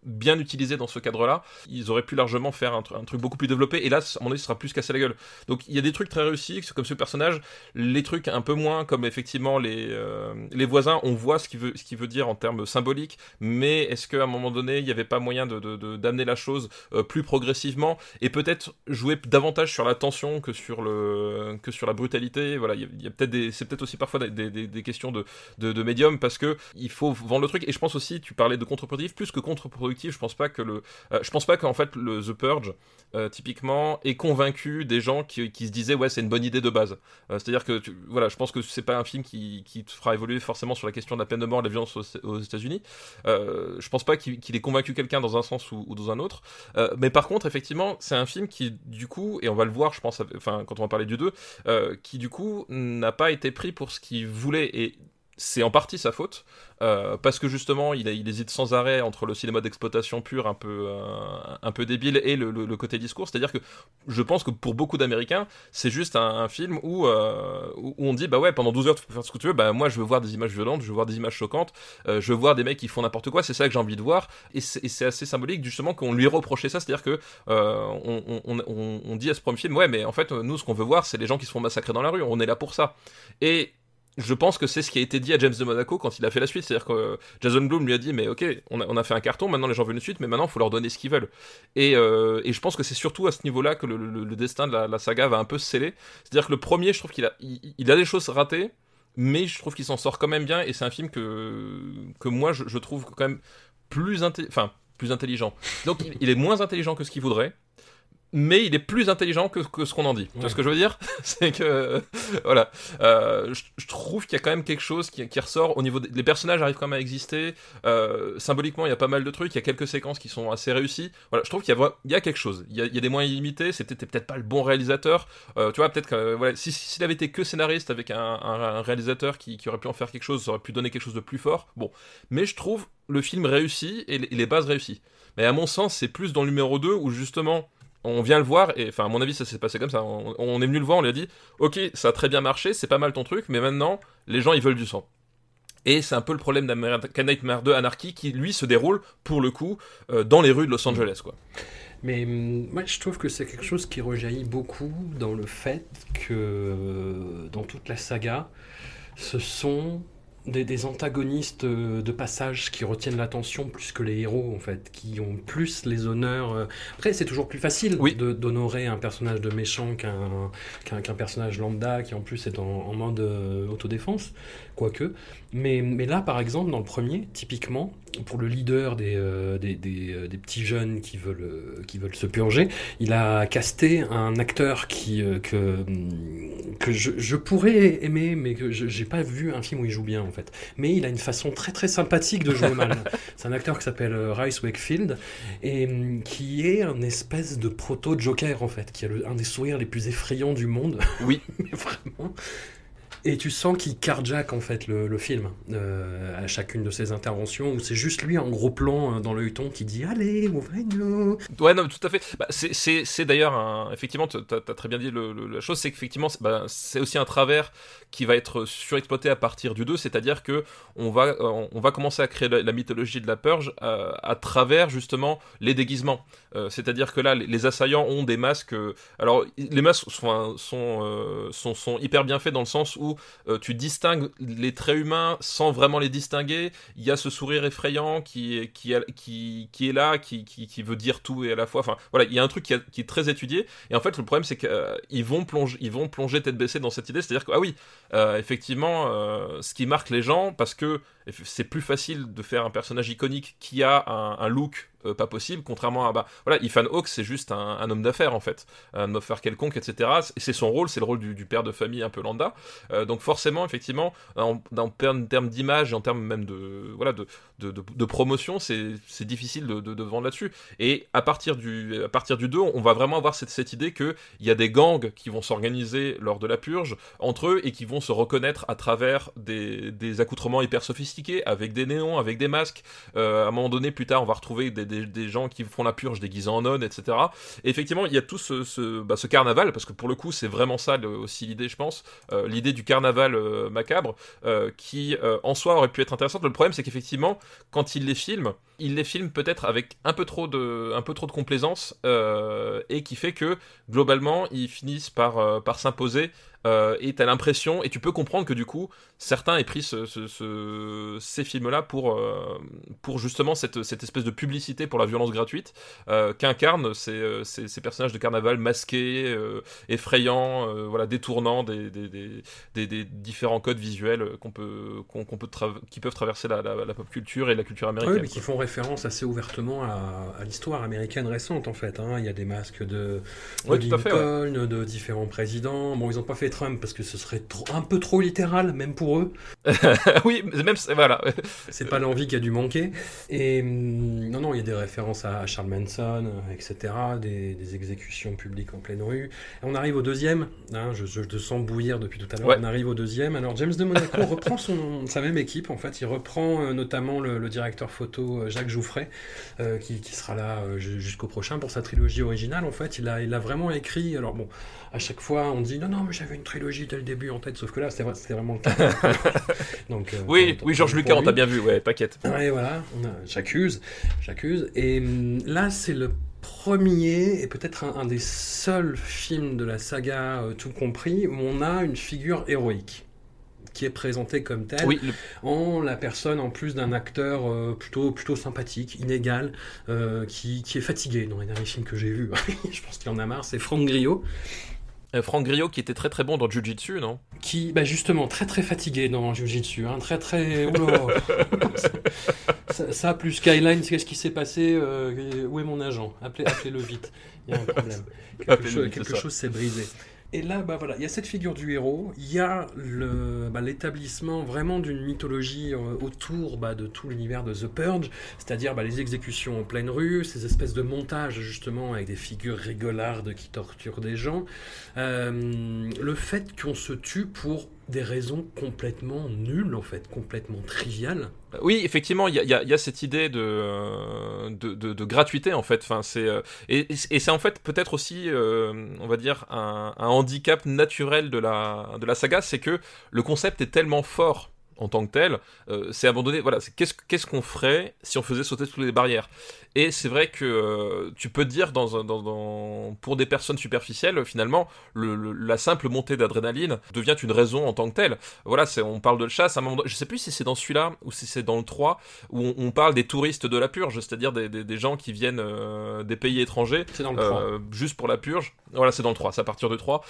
bien utilisé dans ce cadre-là, ils auraient pu largement faire un, truc beaucoup plus développé. Et là, à mon avis, ce sera plus cassé la gueule. Donc il y a des trucs très réussis, comme ce personnage, les trucs un peu moins, comme effectivement les, euh, les voisins, on voit ce qu'il veut, ce veut dire en termes symboliques, mais est-ce qu'à un moment donné, il n'y avait pas moyen de, d'amener la chose euh, plus progressivement? Et peut-être jouer davantage sur la tension que sur, le, que sur la brutalité Voilà, il y a, peut-être c'est peut-être aussi parfois des, des, questions de, de, médium parce que il faut vendre le truc. Et je pense aussi, tu parlais de contre-productif, plus que contre-productif, je pense pas que le, euh, je pense pas qu'en fait le The Purge, typiquement, ait convaincu des gens qui, qui se disaient ouais c'est une bonne idée de base. c'est-à-dire que voilà, je pense que c'est pas un film qui, qui te fera évoluer forcément sur la question de la peine de mort de la violence aux, États-Unis. Euh, je pense pas qu'il ait convaincu quelqu'un dans un sens ou, dans un autre. Euh, mais par contre, effectivement, c'est un film qui, du coup, et on va le voir, je pense, enfin, quand on va parler du 2, euh, qui, du coup, n'a pas été pris pour ce qu'il voulait. Et c'est en partie sa faute, euh, parce que justement, il, hésite sans arrêt entre le cinéma d'exploitation pur, un peu, euh, un peu débile, et le, côté discours. C'est-à-dire que je pense que pour beaucoup d'Américains, c'est juste un, film où, euh, où, on dit, bah ouais, pendant 12 heures, tu peux faire ce que tu veux, bah moi, je veux voir des images violentes, je veux voir des images choquantes, je veux voir des mecs qui font n'importe quoi, c'est ça que j'ai envie de voir, et c'est assez symbolique, justement, qu'on lui reprochait ça, c'est-à-dire que on, on, on, dit à ce premier film, ouais, mais en fait, nous, ce qu'on veut voir, c'est les gens qui se font massacrer dans la rue, on est là pour ça. Et je pense que c'est ce qui a été dit à James de Monaco quand il a fait la suite. C'est-à-dire que Jason Bloom lui a dit Mais ok, on a, fait un carton, maintenant les gens veulent une suite, mais maintenant il faut leur donner ce qu'ils veulent. Et, euh, je pense que c'est surtout à ce niveau-là que le, destin de la, saga va un peu se sceller. C'est-à-dire que le premier, je trouve qu'il a, il, a des choses ratées, mais je trouve qu'il s'en sort quand même bien. Et c'est un film que, que moi je, trouve quand même plus, enfin, plus intelligent. Donc il est moins intelligent que ce qu'il voudrait mais il est plus intelligent que, ce qu'on en dit. Tu vois ce que je veux dire C'est que voilà, euh, je, trouve qu'il y a quand même quelque chose qui, ressort au niveau des les personnages arrivent quand même à exister. Euh, symboliquement, il y a pas mal de trucs. Il y a quelques séquences qui sont assez réussies. Voilà, je trouve qu'il y, y, a quelque chose. Il y a, des moyens illimités. C'était peut-être pas le bon réalisateur. Euh, tu vois, peut-être que voilà, s'il si, avait été que scénariste avec un, réalisateur qui, aurait pu en faire quelque chose, ça aurait pu donner quelque chose de plus fort. Bon, mais je trouve le film réussi et les, bases réussies. Mais à mon sens, c'est plus dans le numéro 2 où justement on vient le voir, et enfin, à mon avis, ça s'est passé comme ça. On, est venu le voir, on lui a dit Ok, ça a très bien marché, c'est pas mal ton truc, mais maintenant, les gens, ils veulent du sang. Et c'est un peu le problème d'American Nightmare 2 Anarchy qui, lui, se déroule, pour le coup, euh, dans les rues de Los Angeles, quoi. Mais hum, moi, je trouve que c'est quelque chose qui rejaillit beaucoup dans le fait que, euh, dans toute la saga, ce sont des, antagonistes euh, de passage qui retiennent l'attention plus que les héros, en fait, qui ont plus les honneurs. Euh. Après, c'est toujours plus facile d'honorer un personnage de méchant qu'un qu'un personnage lambda qui, en plus, est en, mode euh, autodéfense, quoique. Mais, mais là, par exemple, dans le premier, typiquement, pour le leader des, euh, des, euh, des, petits jeunes qui veulent, euh, qui veulent se purger, il a casté un acteur qui, que, que je, je, pourrais aimer, mais que je n'ai pas vu un film où il joue bien en fait. Mais il a une façon très très sympathique de jouer mal. C'est un acteur qui s'appelle Rice Wakefield et qui est un espèce de proto-Joker en fait, qui a un des sourires les plus effrayants du monde. Oui, mais vraiment. Et tu sens qu'il carjack en fait le, film euh, à chacune de ses interventions où c'est juste lui en gros plan euh, dans le huton qui dit allez ouvrez-nous. Ouais non tout à fait. Bah, c'est d'ailleurs effectivement tu as, très bien dit la chose c'est qu'effectivement bah, c'est aussi un travers qui va être surexploité à partir du 2 c'est-à-dire que on va on va commencer à créer la, mythologie de la purge euh, à travers justement les déguisements. c'est-à-dire que là les, assaillants ont des masques. alors les masques sont sont, sont sont hyper bien faits dans le sens où euh, tu distingues les traits humains sans vraiment les distinguer. Il y a ce sourire effrayant qui, est là, qui, veut dire tout et à la fois. Voilà, il y a un truc qui, est très étudié. Et en fait, le problème, c'est qu'ils euh, vont, plonger, ils vont plonger tête baissée dans cette idée. C'est-à-dire que, ah oui, euh, effectivement, ce qui marque les gens, parce que c'est plus facile de faire un personnage iconique qui a un look euh, pas possible, contrairement à bah voilà, Ethan Hawke c'est juste un, homme d'affaires en fait, un homme d'affaires quelconque, etc. C'est son rôle, c'est le rôle du, père de famille un peu lambda. Euh, donc forcément, effectivement, en, termes d'image et en termes même de voilà de, de, promotion, c'est difficile de, vendre là-dessus. Et à partir du à partir du 2, on va vraiment avoir cette, cette idée que il y a des gangs qui vont s'organiser lors de la purge entre eux et qui vont se reconnaître à travers des, des accoutrements hyper sophistiqués sophistiqué, avec des néons, avec des masques. à un moment donné, plus tard, on va retrouver des, gens qui font la purge déguisés en nonnes, etc. Et effectivement, il y a tout bah, ce carnaval, parce que pour le coup, c'est vraiment ça aussi l'idée, je pense, l'idée du carnaval macabre, qui en soi aurait pu être intéressante. Le problème, c'est qu'effectivement, quand il les filme, il les filme peut-être avec un peu trop de, complaisance et qui fait que globalement, ils finissent par s'imposer euh, et t'as l'impression, et tu peux comprendre que du coup, certains aient pris ces films-là pour, euh, pour justement cette, cette, espèce de publicité pour la violence gratuite euh, qu'incarnent ces, ces, personnages de carnaval masqués, effrayants, voilà, détournant des, des, des, différents codes visuels qu'on peut, qu'on, peut qui peuvent traverser la, la, pop culture et la culture américaine. oui, mais qui font référence assez ouvertement à, l'histoire américaine récente en fait. Hein. Il y a des masques de, de Lincoln, de différents présidents. Bon, ils n'ont pas fait Trump parce que ce serait trop, un peu trop littéral, même pour eux. oui, même voilà. c'est pas l'envie qui a dû manquer. Et hum, non, non, il y a des références à Charles Manson, etc., des, exécutions publiques en pleine rue. Et on arrive au deuxième. Hein, je, te sens bouillir depuis tout à l'heure. On arrive au deuxième. Alors James de Monaco reprend son, sa même équipe. En fait, il reprend euh, notamment le, directeur photo euh, Jacques Jouffret, euh, qui, sera là jusqu'au prochain pour sa trilogie originale. En fait, il a, il a vraiment écrit. Alors bon à chaque fois, on dit non, non, mais j'avais une trilogie dès le début en tête, sauf que là, c'était vraiment le cas. Donc, euh, oui, oui, Georges Lucas, on t'a bien vu, ouais, paquette. Ouais, voilà, j'accuse, j'accuse. Et hum, là, c'est le premier et peut-être un, des seuls films de la saga euh, tout compris où on a une figure héroïque qui est présentée comme telle, en la personne en plus d'un acteur euh, plutôt, plutôt sympathique, inégal, qui, qui, est fatigué dans les derniers films que j'ai vus. Je pense qu'il en a marre, c'est Franck Griot, Franck Griot qui était très très bon dans Jiu-Jitsu, non? Qui, bah justement, très très fatigué dans Jiu-Jitsu, hein, très très... ça, plus Skyline, qu'est-ce qui s'est passé euh, Où est mon agent? Appelez-le vite, il y a un problème. quelque chose s'est brisé. Et là, bah voilà, il y a cette figure du héros, il y a bah, l'établissement vraiment d'une mythologie euh, autour bah, de tout l'univers de The Purge, c'est-à-dire les exécutions en pleine rue, ces espèces de montages justement avec des figures rigolardes qui torturent des gens, euh, le fait qu'on se tue pour des raisons complètement nulles, en fait, complètement triviales. Oui, effectivement, il y, y a, cette idée de, euh, gratuité, en fait. Enfin, euh, et, c'est en fait peut-être aussi, euh, on va dire, un, handicap naturel de la, de la saga, c'est que le concept est tellement fort en tant que tel, c'est abandonné. Voilà, qu'est-ce qu'est-ce qu'on ferait si on faisait sauter toutes les barrières? Et c'est vrai que euh, tu peux dire, dans, dans, dans, pour des personnes superficielles, finalement, le, la simple montée d'adrénaline devient une raison en tant que telle. Voilà, on parle de chasse. À un moment, je sais plus si c'est dans celui-là ou si c'est dans le 3, où on, parle des touristes de la purge, c'est-à-dire des, des, des, gens qui viennent euh, des pays étrangers, dans le euh, juste pour la purge. Voilà, c'est dans le 3, c'est à partir de 3,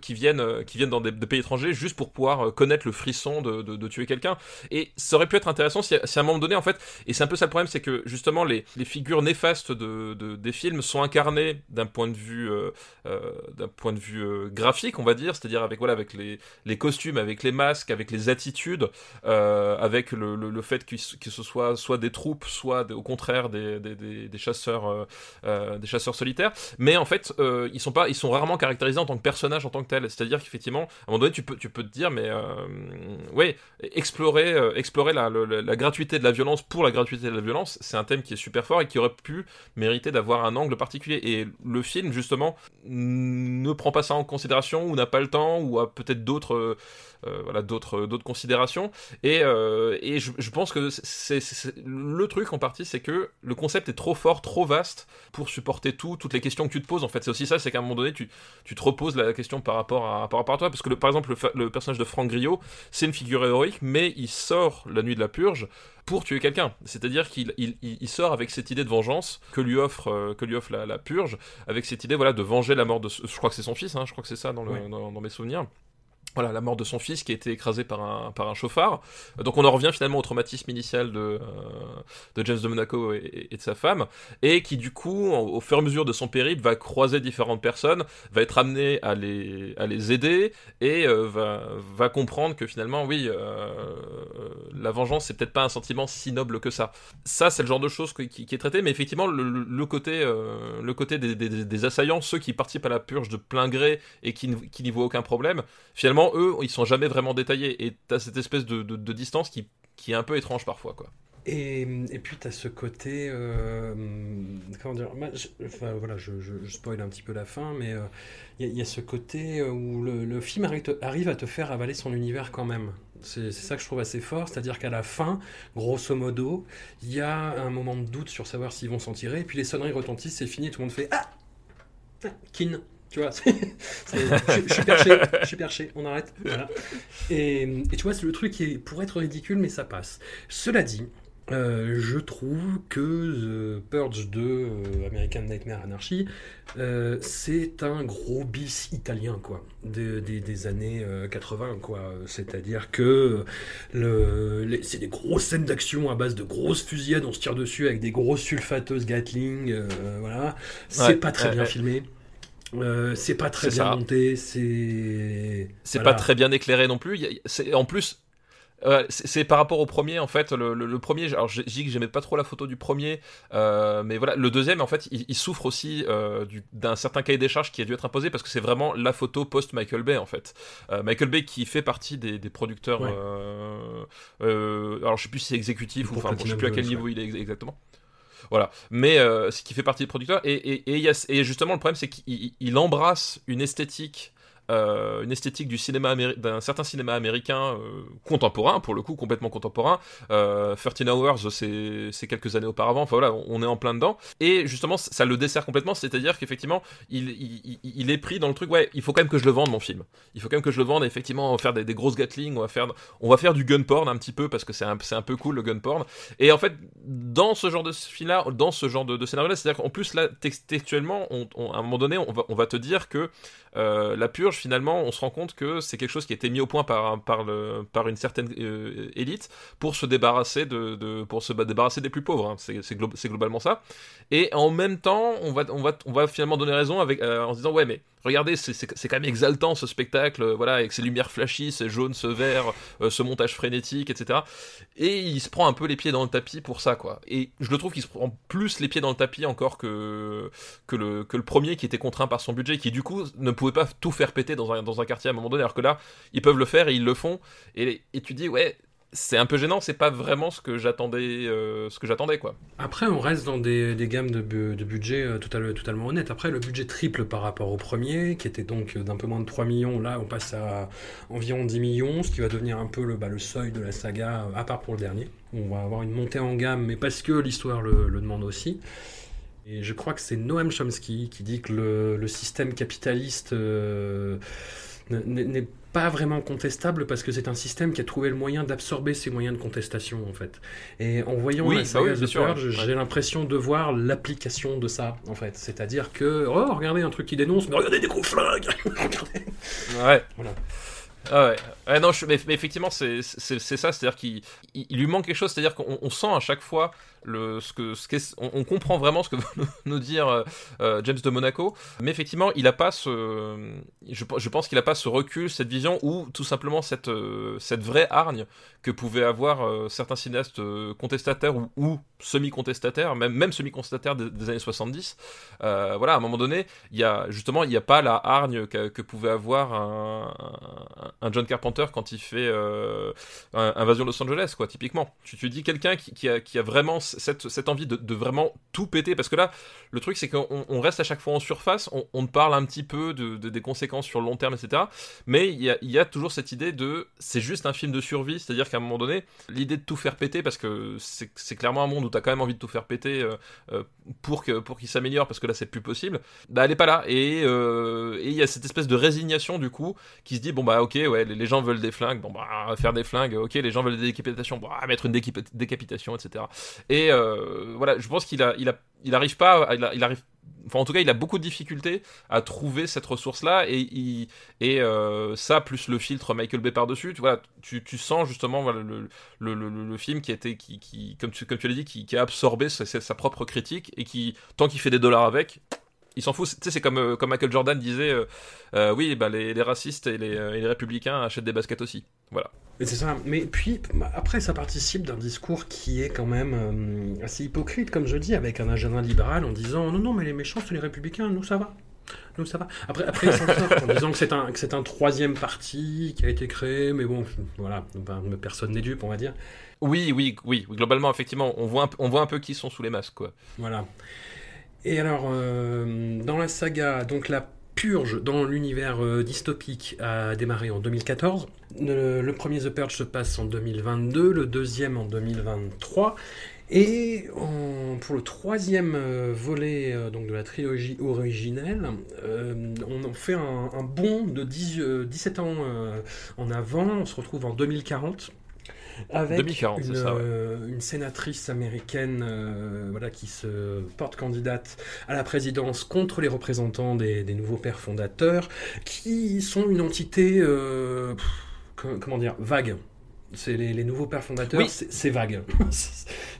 qui, viennent, qui viennent dans des, pays étrangers juste pour pouvoir connaître le frisson de, de, de tuer quelqu'un. Et ça aurait pu être intéressant si, si, à un moment donné, en fait, et c'est un peu ça le problème, c'est que justement, les, les figures néfastes de, des films sont incarnées d'un point de vue, euh, euh, d'un point de vue euh, graphique, on va dire, c'est-à-dire avec voilà, avec les, les, costumes, avec les masques, avec les attitudes, avec le, le, fait que, ce soit soit des troupes, soit au contraire des, des, des, chasseurs, des chasseurs solitaires. Mais en fait, ils sont pas, ils sont rarement caractérisés en tant que personnages en tant que tels. C'est-à-dire qu'effectivement, à un moment donné, tu peux, tu peux te dire, mais ouais, explorer, explorer la, la, la gratuité de la violence pour la gratuité de la violence, c'est un thème qui est super fort et qui aurait pu mériter d'avoir un angle particulier. Et le film, justement, ne prend pas ça en considération, ou n'a pas le temps, ou a peut-être d'autres euh, voilà, d'autres d'autres considérations. Et, euh, et je, je, pense que c'est le truc en partie, c'est que le concept est trop fort, trop vaste pour supporter tout, toutes les questions que tu te poses. En fait, c'est aussi ça, c'est qu'à un moment donné, tu, tu te reposes la question par rapport à, par rapport à toi. Parce que, le, par exemple, le, le personnage de Franck Griot, c'est une figure héroïque, mais il sort la nuit de la purge pour tuer quelqu'un. C'est-à-dire qu'il il, il, sort avec cette idée de vengeance que lui offre, euh, que lui offre la, la, purge, avec cette idée voilà, de venger la mort de... Je crois que c'est son fils, hein, je crois que c'est ça dans, le, dans, dans, mes souvenirs voilà, la mort de son fils qui a été écrasé par un, par un chauffard. Donc on en revient finalement au traumatisme initial de, euh, de James de Monaco et, de sa femme, et qui du coup, au fur et à mesure de son périple, va croiser différentes personnes, va être amené à les, à les aider, et euh, va, va comprendre que finalement, oui, euh, la vengeance, c'est peut-être pas un sentiment si noble que ça. Ça, c'est le genre de choses qui, est traité, mais effectivement, le, côté, le côté des, assaillants, ceux qui participent à la purge de plein gré et qui, qui n'y voient aucun problème, finalement, eux, ils sont jamais vraiment détaillés. Et t'as cette espèce de, distance qui est un peu étrange parfois, quoi. Et, puis, tu as ce côté. euh, comment dire Enfin, voilà, je, je, spoil un petit peu la fin, mais euh, il il y a ce côté euh, où le, film arrive, arrive à te faire avaler son univers quand même. C'est c'est ça que je trouve assez fort, c'est-à-dire qu'à la fin, grosso modo, il y a un moment de doute sur savoir s'ils vont s'en tirer, et puis les sonneries retentissent, c'est fini, tout le monde fait Ah Ah, Kin tu vois, je, je suis perché, je suis perché, on arrête. Voilà. Et, et tu vois, c'est le truc qui est, pour être ridicule, mais ça passe. Cela dit, euh, je trouve que The Purge 2, euh, American Nightmare Anarchy, euh, c'est un gros bis italien, quoi, des, des- des années euh, 80, quoi. C'est-à-dire que le, c'est des grosses scènes d'action à base de grosses fusillades, on se tire dessus avec des grosses sulfateuses Gatling, voilà. C'est Ouais, pas très ouais, bien ouais. filmé. Euh, c'est pas très bien ça. monté, c'est. C'est voilà. pas très bien éclairé non plus. A- en plus, euh, c'est par rapport au premier, en fait. Le, le- le premier, alors j'ai dit que j'aimais pas trop la photo du premier, euh, mais voilà, le deuxième, en fait, il, il souffre aussi euh, du- d'un certain cahier des charges qui a dû être imposé parce que c'est vraiment la photo post-Michael Bay, en fait. Michael Bay qui fait partie des, des producteurs. Ouais. alors je sais plus si c'est exécutif ou enfin, bon, je sais plus à quel niveau il est ex- exactement. Voilà, mais euh, ce qui fait partie des producteurs et, et, et, justement le problème c'est qu'il il- il embrasse une esthétique, euh, une esthétique du d'un certain cinéma américain euh, contemporain pour le coup complètement contemporain. Euh, 13 Hours c'est quelques années auparavant, enfin voilà, on est en plein dedans. Et justement ça le dessert complètement, c'est-à-dire qu'effectivement il, il, il- est pris dans le truc ouais il faut quand même que je le vende mon film, il faut quand même que je le vende effectivement on va faire des, grosses Gatling, on va faire on va faire du gun porn un petit peu parce que c'est un, un peu cool le gun porn. Et en fait, dans ce genre de film-là, dans ce genre de, scénario-là, c'est-à-dire qu'en plus, là, tex- textuellement, on- à un moment donné, on va, on va te dire que euh, la purge, finalement, on se rend compte que c'est quelque chose qui a été mis au point par, par, une certaine euh, élite pour se débarrasser de, pour se ba- débarrasser des plus pauvres. hein. C'est globalement ça. Et en même temps, on va, on va, on va finalement donner raison avec, euh, en se disant, ouais, mais regardez, c'est, quand même exaltant ce spectacle, euh, voilà, avec ces lumières flashy, ces jaunes, ce vert, euh, ce montage frénétique, etc. Et il se prend un peu les pieds dans le tapis pour ça, quoi. Et je le trouve qu'il se prend plus les pieds dans le tapis encore que, que, le, que le premier qui était contraint par son budget, qui du coup ne pouvait pas tout faire péter dans un, dans un quartier à un moment donné, alors que là, ils peuvent le faire et ils le font. Et, et tu dis, ouais, c'est un peu gênant, c'est pas vraiment ce que j'attendais, euh, ce que j'attendais, quoi. Après, on reste dans des, gammes de, bu- de budget euh, total- totalement honnêtes. Après, le budget triple par rapport au premier, qui était donc euh, d'un peu moins de 3 millions. Là, on passe à environ 10 millions, ce qui va devenir un peu le, bah, le seuil de la saga, à part pour le dernier. On va avoir une montée en gamme, mais parce que l'histoire le, demande aussi. Et je crois que c'est Noam Chomsky qui dit que le, système capitaliste n'est pas vraiment contestable parce que c'est un système qui a trouvé le moyen d'absorber ses moyens de contestation en fait. Et en voyant Oui, la bah saga oui, The Purge, j'ai l'impression de voir l'application de ça en fait. C'est-à-dire que, oh, regardez un truc qui dénonce, mais regardez des gros flingues. Ouais. Voilà. Ah ouais. Ouais, non, je- mais, mais effectivement, c'est ça, c'est-à-dire qu'il il- il lui manque quelque chose, c'est-à-dire qu'on on sent à chaque fois on, comprend vraiment ce que veut nous, dire euh, euh, James de Monaco, mais effectivement, il a pas ce, je, pense qu'il a pas ce recul, cette vision, ou tout simplement cette, euh, vraie hargne que pouvaient avoir certains cinéastes contestataires ou, semi-contestataires, même, semi-contestataires des, années 70. Euh, voilà, à un moment donné, il y a justement, il n'y a pas la hargne que, pouvait avoir un, John Carpenter quand il fait Invasion Los Angeles, quoi, typiquement. Tu te dis quelqu'un qui a vraiment cette, envie de, vraiment tout péter, parce que là, le truc, c'est qu'on on reste à chaque fois en surface, on, on parle un petit peu de, de- des conséquences sur le long terme, etc. Mais il y a, toujours cette idée de c'est juste un film de survie, c'est-à-dire qu'à un moment donné, l'idée de tout faire péter, parce que c'est clairement un monde où tu as quand même envie de tout faire péter euh, euh, pour que pour qu'il s'améliore, parce que là, c'est plus possible, bah elle est pas là. Et euh, et il y a cette espèce de résignation, du coup, qui se dit bon bah ok ouais les, gens veulent des flingues. Bon bah faire des flingues ok les gens veulent des décapitations. Bon on va mettre une décap- décapitation etc et euh, voilà je pense qu'il a arrive pas il, arrive enfin en tout cas il a beaucoup de difficultés à trouver cette ressource là et et euh, ça plus le filtre Michael Bay par dessus tu tu, sens justement voilà le, film qui été qui, comme tu l'as dit qui, a absorbé sa propre critique et qui tant qu'il fait des dollars avec il s'en fout, tu sais, c'est comme, euh, comme Michael Jordan disait, euh, euh, oui, bah, les, les racistes et les, et les républicains achètent des baskets aussi. Voilà. C'est ça. Mais puis, bah, après, ça participe d'un discours qui est quand même assez hypocrite, comme je dis, avec un agenda libéral en disant non, non, mais les méchants, c'est les républicains, nous, ça va. Donc ça va. Après, après ils s'en sortent en disant que c'est un, que c'est un troisième parti qui a été créé, mais bon, voilà, ben, personne n'est dupe, on va dire. Oui, oui, oui, oui, globalement, effectivement, on voit, un, on voit un peu qui sont sous les masques, quoi. Voilà. Et alors, euh, dans la saga, donc la purge dans l'univers euh, dystopique a démarré en 2014. Le, premier The Purge se passe en 2022, le deuxième en 2023. Et pour le troisième euh, volet donc de la trilogie originelle, on fait un, un bond de 10, 17 ans en avant, on se retrouve en 2040 avec 2040, une, ça, ouais. une, sénatrice américaine euh, voilà, qui se porte candidate à la présidence contre les représentants des, des nouveaux pères fondateurs, qui sont une entité, euh, pff, comment dire, vague. C'est les, les, nouveaux pères fondateurs, oui. c'est vague.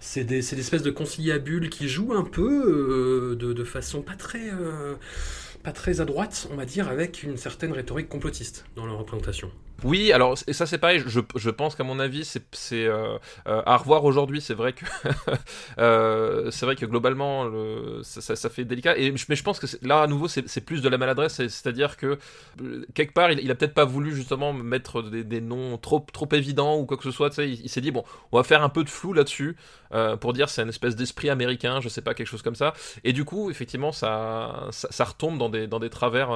c'est des, des, espèces de conciliabules qui jouent un peu euh, de, de, façon pas très, euh, pas très à droite, on va dire, avec une certaine rhétorique complotiste dans leur représentation. Oui, alors et ça c'est pareil. Je, je pense qu'à mon avis, c'est euh, euh, à revoir aujourd'hui. C'est vrai que euh, vrai que globalement, le, ça, ça, fait délicat. Et mais je pense que là à nouveau, c'est plus de la maladresse. C'est-à-dire que quelque part, il, il a peut-être pas voulu justement mettre des, des, noms trop trop évidents ou quoi que ce soit. Il, s'est dit bon, on va faire un peu de flou là-dessus pour dire c'est une espèce d'esprit américain, je sais pas quelque chose comme ça. Et du coup, effectivement, ça ça, ça retombe dans des dans des travers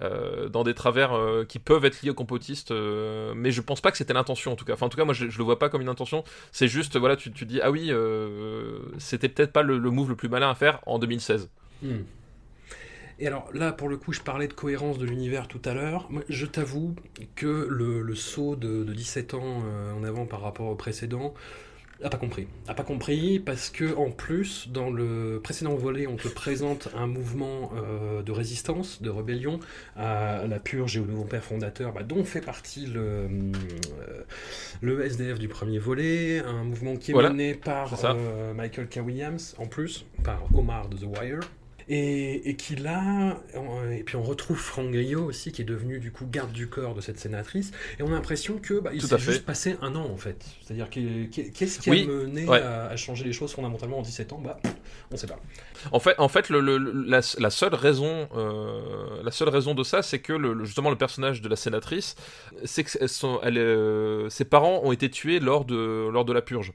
dans des travers qui peuvent être liés au complotiste, euh, mais je pense pas que c'était l'intention en tout cas. Enfin, en tout cas, moi je, je, le vois pas comme une intention. C'est juste, voilà, tu, tu dis, ah oui, euh, c'était peut-être pas le, move le plus malin à faire en 2016. Hmm. Et alors là, pour le coup, je parlais de cohérence de l'univers tout à l'heure. Je t'avoue que le, saut de, de 17 ans euh, en avant par rapport au précédent, a pas compris. A pas compris parce que en plus, dans le précédent volet, on te présente un mouvement euh, de résistance, de rébellion à la purge et au nouveau père fondateur, bah, dont fait partie le, euh, le SDF du premier volet, un mouvement qui est voilà. mené par euh, Michael K. Williams, en plus, par Omar de The Wire. Et, et, qui là, et puis on retrouve Franck Griot aussi, qui est devenu du coup garde du corps de cette sénatrice, et on a l'impression que bah, il s'est juste passé un an en fait. C'est-à-dire qu'est-ce qui oui, a mené ouais. à, à, changer les choses fondamentalement en 17 ans? Bah, on sait pas. En fait, en fait, le, le, la, la, seule raison, euh, la seule raison de ça, c'est que le, justement le personnage de la sénatrice, c'est que elle, euh, ses parents ont été tués lors de lors de la purge.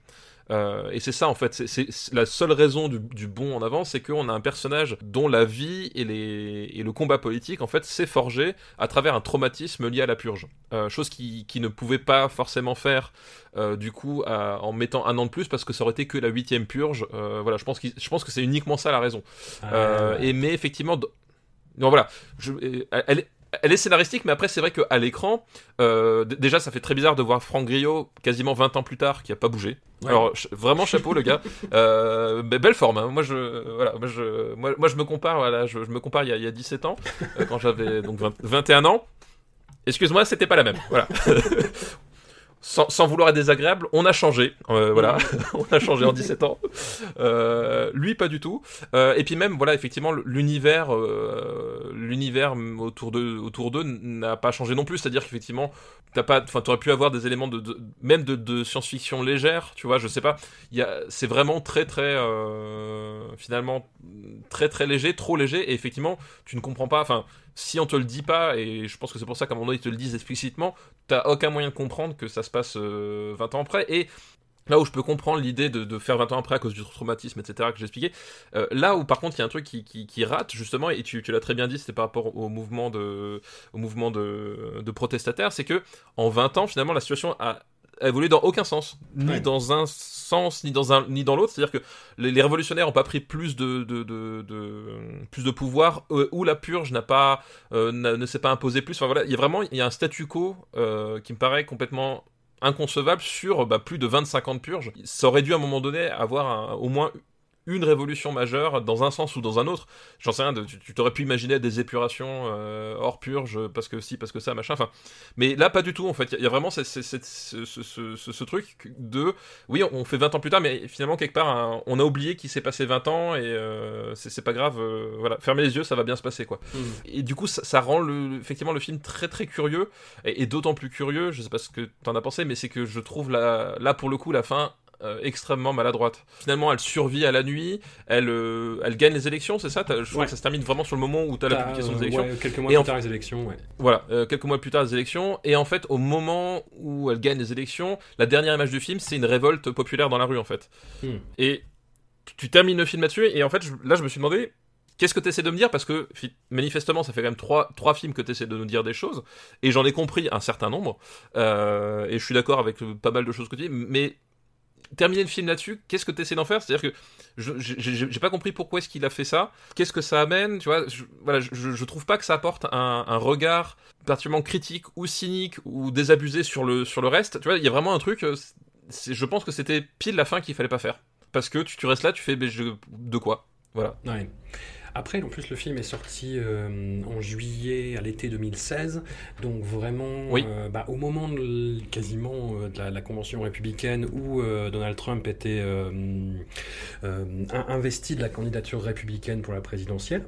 Euh, et c'est ça en fait, c'est la seule raison du, du bond en avant, c'est qu'on a un personnage dont la vie et, les, et le combat politique en fait s'est forgé à travers un traumatisme lié à la purge, euh, chose qui, qui, ne pouvait pas forcément faire euh, du coup à, en mettant un an de plus parce que ça aurait été que la huitième purge. Voilà, je pense, qu je pense que c'est uniquement ça la raison. Ah, et mais effectivement, non voilà, je, elle, elle est scénaristique, mais après, c'est vrai qu'à l'écran, euh, déjà, ça fait très bizarre de voir Franck Griot quasiment 20 ans plus tard qui a pas bougé. Ouais. Alors, vraiment chapeau, le gars. Euh, belle forme. Hein. Moi, je, voilà, moi, je, moi, moi, je me compare, voilà, je, je me compare il y, a, il y a 17 ans, euh, quand j'avais donc 20, 21 ans. Excuse-moi, c'était pas la même. Voilà. sans, sans, vouloir être désagréable, on a changé. Euh, voilà, on a changé en 17 ans. Euh, lui, pas du tout. Euh, et puis même, voilà, effectivement, l'univers, l'univers autour de, autour d'eux n'a pas changé non plus. C'est-à-dire qu'effectivement, t'as pas, enfin, t'aurais pu avoir des éléments de, de même de, de science-fiction légère. Tu vois, je sais pas. Il c'est vraiment très, très, finalement, très, très léger, trop léger. Et effectivement, tu ne comprends pas. Enfin si on te le dit pas, et je pense que c'est pour ça qu'à un moment donné ils te le disent explicitement, t'as aucun moyen de comprendre que ça se passe euh, 20 ans après. Et là où je peux comprendre l'idée de, faire 20 ans après à cause du traumatisme, etc., que j'expliquais, euh, là où par contre il y a un truc qui, rate, justement, et tu, l'as très bien dit, c'était par rapport au mouvement de, au mouvement de, de protestataires, c'est que en 20 ans, finalement, la situation a évolué dans aucun sens, ni ouais. dans un sens, ni dans un, ni dans l'autre. C'est-à-dire que les, les révolutionnaires n'ont pas pris plus de, de, de, de, plus de pouvoir, euh, ou la purge n'a pas, euh, ne s'est pas imposé plus. Enfin voilà, il y a vraiment, il y a un statu quo euh, qui me paraît complètement inconcevable sur bah, plus de 25 ans de purge. Ça aurait dû à un moment donné avoir un, au moins une révolution majeure dans un sens ou dans un autre. J'en sais rien, de, tu t'aurais pu imaginer des épurations euh, hors purge parce que si, parce que ça, machin. Enfin, mais là, pas du tout en fait. Il y a vraiment cette, cette, ce, ce, ce, ce, truc de, oui, on fait 20 ans plus tard, mais finalement quelque part, on a oublié qu'il s'est passé 20 ans et euh, c'est pas grave. Euh, voilà, fermez les yeux, ça va bien se passer quoi. Mm. Et du coup, ça, ça, rend le, effectivement le film très très curieux et, et d'autant plus curieux. Je sais pas ce que t'en as pensé, mais c'est que je trouve là pour le coup la fin euh, extrêmement maladroite. Finalement, elle survit à la nuit, elle, euh, elle gagne les élections, c'est ça? Je crois Ouais. que ça se termine vraiment sur le moment où tu as la publication des euh, élections. ouais, quelques mois Et plus en- tard, les élections, ouais. Voilà, quelques mois plus tard, les élections. Et en fait, au moment où elle gagne les élections, la dernière image du film, c'est une révolte populaire dans la rue, en fait. Hmm. Et tu termines le film là-dessus, et en fait, je- là, je me suis demandé. Qu'est-ce que tu essaies de me dire? Parce que manifestement, ça fait quand même trois, trois films que tu essaies de nous dire des choses, et j'en ai compris un certain nombre, euh, et je suis d'accord avec pas mal de choses que tu dis, mais terminer le film là-dessus, qu'est-ce que tu essaies d'en faire? C'est-à-dire que j'ai pas compris pourquoi est-ce qu'il a fait ça, qu'est-ce que ça amène, tu vois je, Voilà, je, trouve pas que ça apporte un, regard particulièrement critique ou cynique ou désabusé sur le, sur le reste. Tu vois, il y a vraiment un truc, euh, je pense que c'était pile la fin qu'il fallait pas faire. Parce que tu, restes là, tu fais de quoi? Voilà. Après, en plus, le film est sorti euh, en juillet à l'été 2016, donc vraiment Oui. euh, bah, au moment de, quasiment euh, de la, la convention républicaine où Donald Trump était in- investi de la candidature républicaine pour la présidentielle.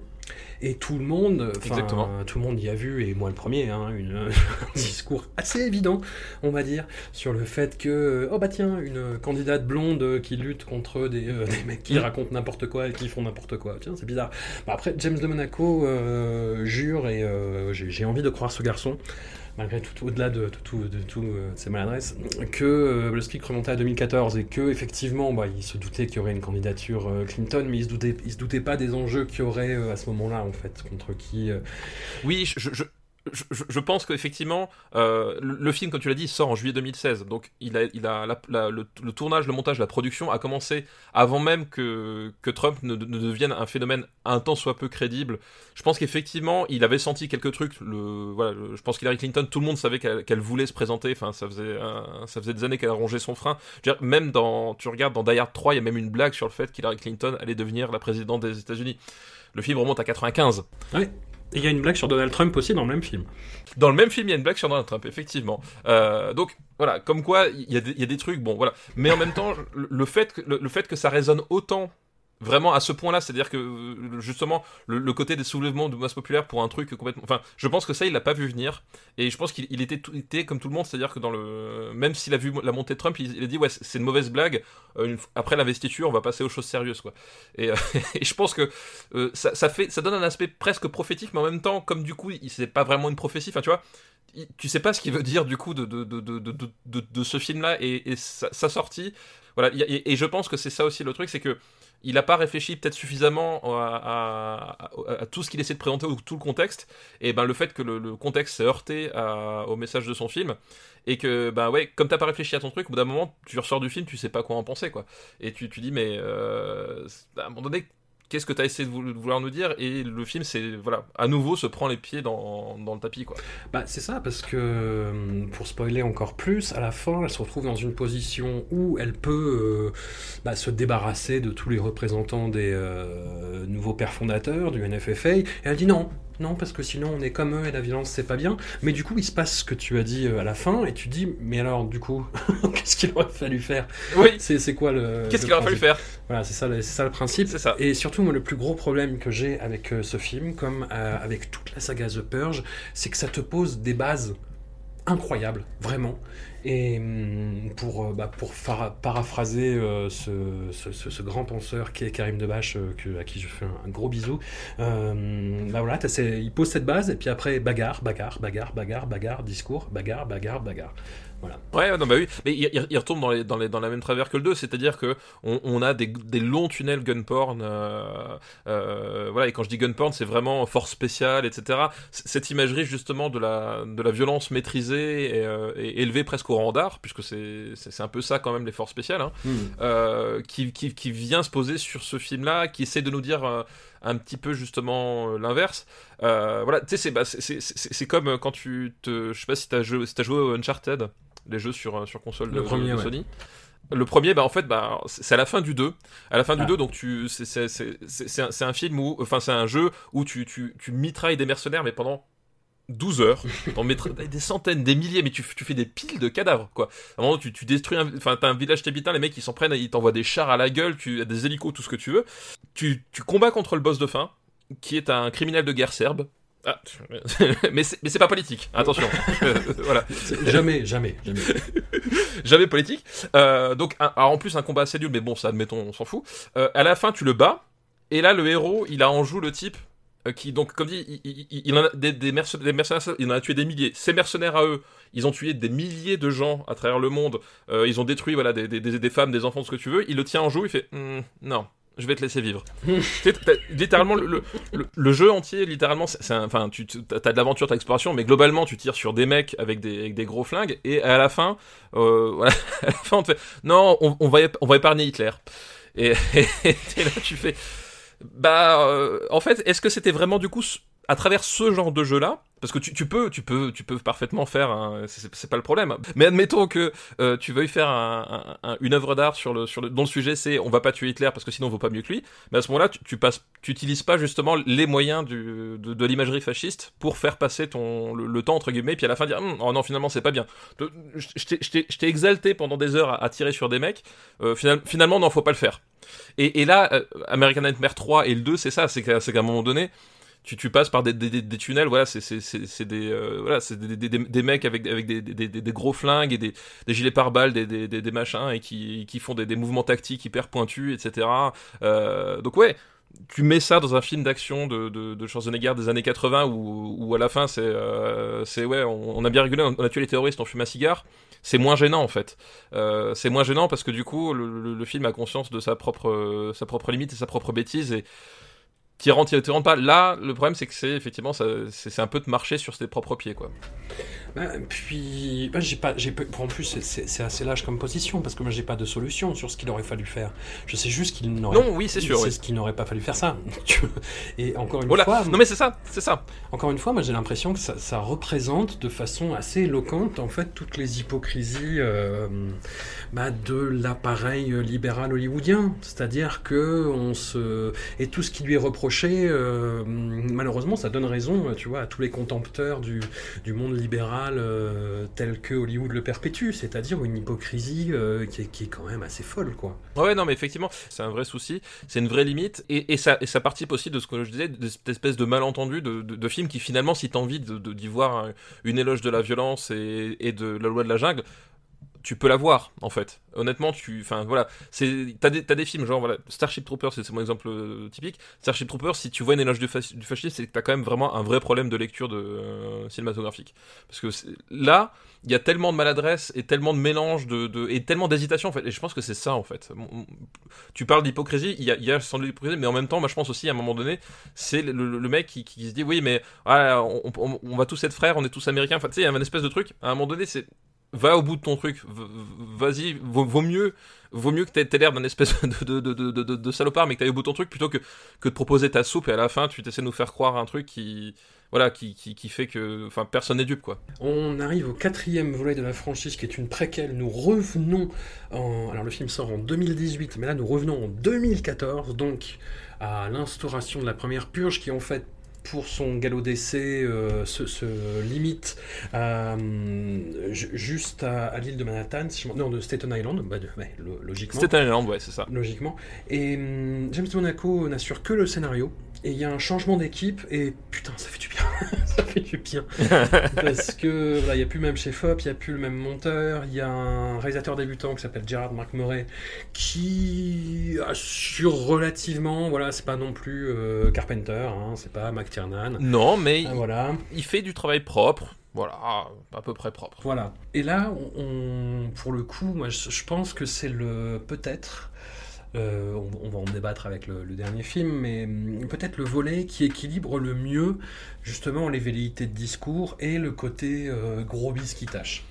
Et tout le monde, enfin, Exactement. tout le monde y a vu, et moi le premier, hein, une, un discours assez évident, on va dire, sur le fait que, oh bah tiens, une candidate blonde qui lutte contre des, euh, des mecs qui Mm. racontent n'importe quoi et qui font n'importe quoi. Tiens, c'est bizarre. Bah, après, James de Monaco euh, jure, et euh, j'ai envie de croire ce garçon, malgré tout, au-delà de, tout- de, tout, euh, ses maladresses, que euh, le script remontait à 2014 et que effectivement, bah, il se doutait qu'il y aurait une candidature euh, Clinton, mais il se doutait, il se doutait pas des enjeux qu'il y aurait euh, à ce moment-là, en fait, contre qui. euh, Oui, je, je, je, pense qu'effectivement, euh, le, film, comme tu l'as dit, sort en juillet 2016. Donc, il a, il a le, tournage, le montage, la production a commencé avant même que, Trump ne, ne devienne un phénomène un tant soit peu crédible. Je pense qu'effectivement, il avait senti quelques trucs. Le, voilà, je pense qu'Hillary Clinton, tout le monde savait qu'elle voulait se présenter. Enfin, ça faisait, ça faisait des années qu'elle rongeait son frein. Même dans, tu regardes dans Die Hard 3, il y a même une blague sur le fait qu'Hillary Clinton allait devenir la présidente des États-Unis. Le film remonte à 95. Et il y a une blague sur Donald Trump aussi dans le même film. Dans le même film, il y a une blague sur Donald Trump, effectivement. Euh, donc voilà, comme quoi il y, a des- trucs, bon voilà. Mais en même temps, le, fait que, le fait que ça résonne autant, vraiment à ce point-là, c'est-à-dire que euh, justement le, côté des soulèvements de masse populaire pour un truc complètement, enfin, je pense que ça il l'a pas vu venir. Et je pense qu'il il était, comme tout le monde, c'est-à-dire que dans le, même s'il a vu la montée de Trump, il, a dit ouais c'est une mauvaise blague. Euh, après l'investiture, on va passer aux choses sérieuses quoi. Et, euh, je pense que ça, fait, ça donne un aspect presque prophétique, mais en même temps, comme du coup, il c'est pas vraiment une prophétie. Enfin, tu vois, tu sais pas ce qu'il veut dire du coup de, de, de, de, ce film-là et, sa, sortie. Voilà, et je pense que c'est ça aussi le truc, c'est que il n'a pas réfléchi peut-être suffisamment à, tout ce qu'il essaie de présenter ou tout le contexte. Et ben le fait que le, contexte s'est heurté au message de son film et que ben ouais, comme t'as pas réfléchi à ton truc, au bout d'un moment tu ressors du film, tu sais pas quoi en penser quoi. Et tu, tu dis mais euh, à un moment donné qu'est-ce que tu as essayé de vou- de vouloir nous dire et le film c'est voilà à nouveau se prend les pieds dans, le tapis quoi Bah, c'est ça, parce que euh, pour spoiler encore plus, à la fin, elle se retrouve dans une position où elle peut euh, bah, se débarrasser de tous les représentants des euh, nouveaux pères fondateurs du NFFA. Et elle dit non, non, parce que sinon on est comme eux et la violence c'est pas bien. Mais du coup, il se passe ce que tu as dit euh, à la fin, et tu dis, mais alors, du coup, qu'est-ce qu'il aurait fallu faire? Oui C'est c'est quoi le. qu'est-ce qu'il aurait fallu faire? Voilà, c'est ça, ça le principe. c'est ça Et surtout, moi, le plus gros problème que j'ai avec euh, ce film, comme euh, avec toute la saga The Purge, c'est que ça te pose des bases incroyables, vraiment. Et hum, pour, euh, bah, pour paraphraser euh, ce, ce, grand penseur qui est Karim Debache, euh, à qui je fais un, gros bisou, euh, bah voilà, il pose cette base, et puis après, bagarre, bagarre, bagarre, bagarre, bagarre, discours, bagarre, bagarre, bagarre. Ouais, non, bah oui, mais il, il- retombe dans, les, dans, les, dans la même travers que le 2, c'est-à-dire que on, on a des, des longs tunnels gun porn, euh, euh, voilà, et quand je dis gun porn, c'est vraiment force spéciale, etc. Cette imagerie justement de la, de la violence maîtrisée et, euh, et élevée presque au rang d'art, puisque c'est un peu ça quand même les forces spéciales, hein, euh, qui, qui, qui vient se poser sur ce film-là, qui essaie de nous dire un petit peu justement euh, l'inverse. Euh, voilà, tu sais, c'est bah, comme euh, quand tu te. Je sais pas si t'as joué, si t'as joué au Uncharted, les jeux sur, euh, sur console de, Le premier, de ouais. Sony. Le premier, bah en fait, bah c'est à la fin du 2. À la fin du Ah. 2, donc tu, c'est un, film où, enfin c'est un jeu où tu, tu, tu mitrailles des mercenaires, mais pendant 12 heures, t'en mettrais des centaines, des milliers, mais tu, tu fais des piles de cadavres, quoi. À un moment, tu, tu détruis, un- enfin, t'as un village thébitain, les mecs, ils s'en prennent, ils t'envoient des chars à la gueule, tu, des hélicos, tout ce que tu veux. Tu, tu combats contre le boss de fin, qui est un criminel de guerre serbe. Ah, mais c'est pas politique, attention. voilà. Jamais, jamais, jamais. jamais politique. Euh, donc, en plus, un combat assez nul, mais bon, ça, admettons, on s'en fout. Euh, à la fin, tu le bats, et là, le héros, il a en joue le type euh, qui, donc, comme dit, il, en a des, mercenaires, il en a tué des milliers. Ces mercenaires à eux, ils ont tué des milliers de gens à travers le monde. ils ont détruit, voilà, des, des, femmes, des enfants, ce que tu veux. Il le tient en joue, il fait, hmm, non, je vais te laisser vivre. littéralement, le, jeu entier, littéralement, c'est enfin, tu as de l'aventure, de l'exploration, mais globalement, tu tires sur des mecs avec des, avec des gros flingues, et à la fin, euh, voilà, à la fin, on te fait, non, on, on, va, on va épargner Hitler. Et, là, tu fais, bah, euh, en fait, est-ce que c'était vraiment du coup à travers ce genre de jeu-là, parce que tu, peux, tu peux, tu peux parfaitement faire, c'est pas le problème. Mais admettons que euh, tu veuilles faire un, une œuvre d'art sur le, sur le, dont le sujet c'est on va pas tuer Hitler parce que sinon on vaut pas mieux que lui. Mais à ce moment-là, tu, tu passes, tu utilises pas justement les moyens de, l'imagerie fasciste pour faire passer ton le, temps entre guillemets, puis à la fin dire hum, oh non finalement c'est pas bien. Je t'ai exalté pendant des heures à, tirer sur des mecs. Euh, final, finalement non, faut pas le faire. Et, et là, euh, American Nightmare 3 et le 2, c'est ça, c'est qu'à un moment donné tu, tu passes par des, des, des tunnels, voilà, c'est des, euh, voilà, des, des, mecs avec, avec des, gros flingues et des, gilets pare-balles, des, machins, et qui, qui font des, mouvements tactiques hyper pointus, etc. Euh, donc ouais, tu mets ça dans un film d'action de, de, de, Schwarzenegger des années 80 où, où à la fin c'est euh, ouais on, a bien rigolé on a tué les terroristes on fume un cigare c'est moins gênant en fait c'est moins gênant parce que du coup le, le, film a conscience de sa propre sa propre limite et sa propre bêtise et t'y rentres pas. Là, le problème, c'est que c'est effectivement, c'est un peu de marcher sur ses propres pieds, quoi. Bah, puis, bah, j'ai pas, j'ai en plus, c'est assez lâche comme position parce que moi, j'ai pas de solution sur ce qu'il aurait fallu faire. Je sais juste qu'il n'aurait. Non, oui, c'est sûr. C'est ce qu'il n'aurait pas fallu faire ça. Et encore une fois. Non, mais c'est ça, c'est ça. Encore une fois, moi, j'ai l'impression que ça, ça, représente de façon assez éloquente, en fait, toutes les hypocrisies euh, bah, de l'appareil libéral hollywoodien. C'est-à-dire que on se et tout ce qui lui est reproché, euh, malheureusement, ça donne raison, tu vois, à tous les contempteurs du, du monde libéral euh, tel que Hollywood le perpétue, c'est-à-dire une hypocrisie euh, qui, est, quand même assez folle, quoi. Ouais, non, mais effectivement, c'est un vrai souci, c'est une vraie limite, et, ça, participe aussi de ce que je disais, de cette espèce de malentendu de, film qui finalement, si t'as envie d'y voir une éloge de la violence et de la loi de la jungle, tu peux la voir en fait. Honnêtement, tu, enfin voilà, c'est, t'as des, des films genre voilà, Starship Troopers, c'est mon exemple euh, typique. Starship Troopers, si tu vois une éloge du, fascisme, c'est que t'as quand même vraiment un vrai problème de lecture euh, cinématographique. Parce que là, il y a tellement de maladresse et tellement de mélange de, et tellement d'hésitation en fait. Et je pense que c'est ça en fait. Tu parles d'hypocrisie, il y a, y a sans doute l'hypocrisie, mais en même temps, moi je pense aussi à un moment donné, c'est le, mec qui, se dit oui, mais ah, on, on, on, va tous être frères, on est tous américains. Enfin, tu sais, il y a un espèce de truc. À un moment donné, c'est va au bout de ton truc, vas-y, vaut, mieux, vaut mieux que t'aies l'air d'un espèce de, salopard, mais que t'ailles au bout de ton truc plutôt que, que de proposer ta soupe et à la fin tu t'essaies de nous faire croire un truc qui, voilà, qui, qui fait que, enfin, personne n'est dupe quoi. On arrive au quatrième volet de la franchise qui est une préquelle. Nous revenons en, alors le film sort en 2018, mais là nous revenons en 2014, donc à l'instauration de la première purge qui en fait pour son galop d'essai euh, se, limite euh, juste à, l'île de Manhattan, non, de Staten Island, bah, logiquement. Staten Island, ouais, c'est ça. Logiquement. Et hum, James Monaco n'assure que le scénario. Et il y a un changement d'équipe, et putain, ça fait du bien. ça fait du bien. Parce que il n'y a plus le même chef-op, il n'y a plus le même monteur, il y a un réalisateur débutant qui s'appelle Gerard Mark Murray, qui assure relativement, voilà, c'est pas non plus euh, Carpenter, hein, c'est pas Mac non, mais ah, voilà. il fait du travail propre. Voilà, à peu près propre. Voilà. Et là, on, pour le coup, moi, je, pense que c'est le peut-être. Euh, on, va en débattre avec le, dernier film, mais hum, peut-être le volet qui équilibre le mieux justement les velléités de discours et le côté euh, gros bis qui tâche.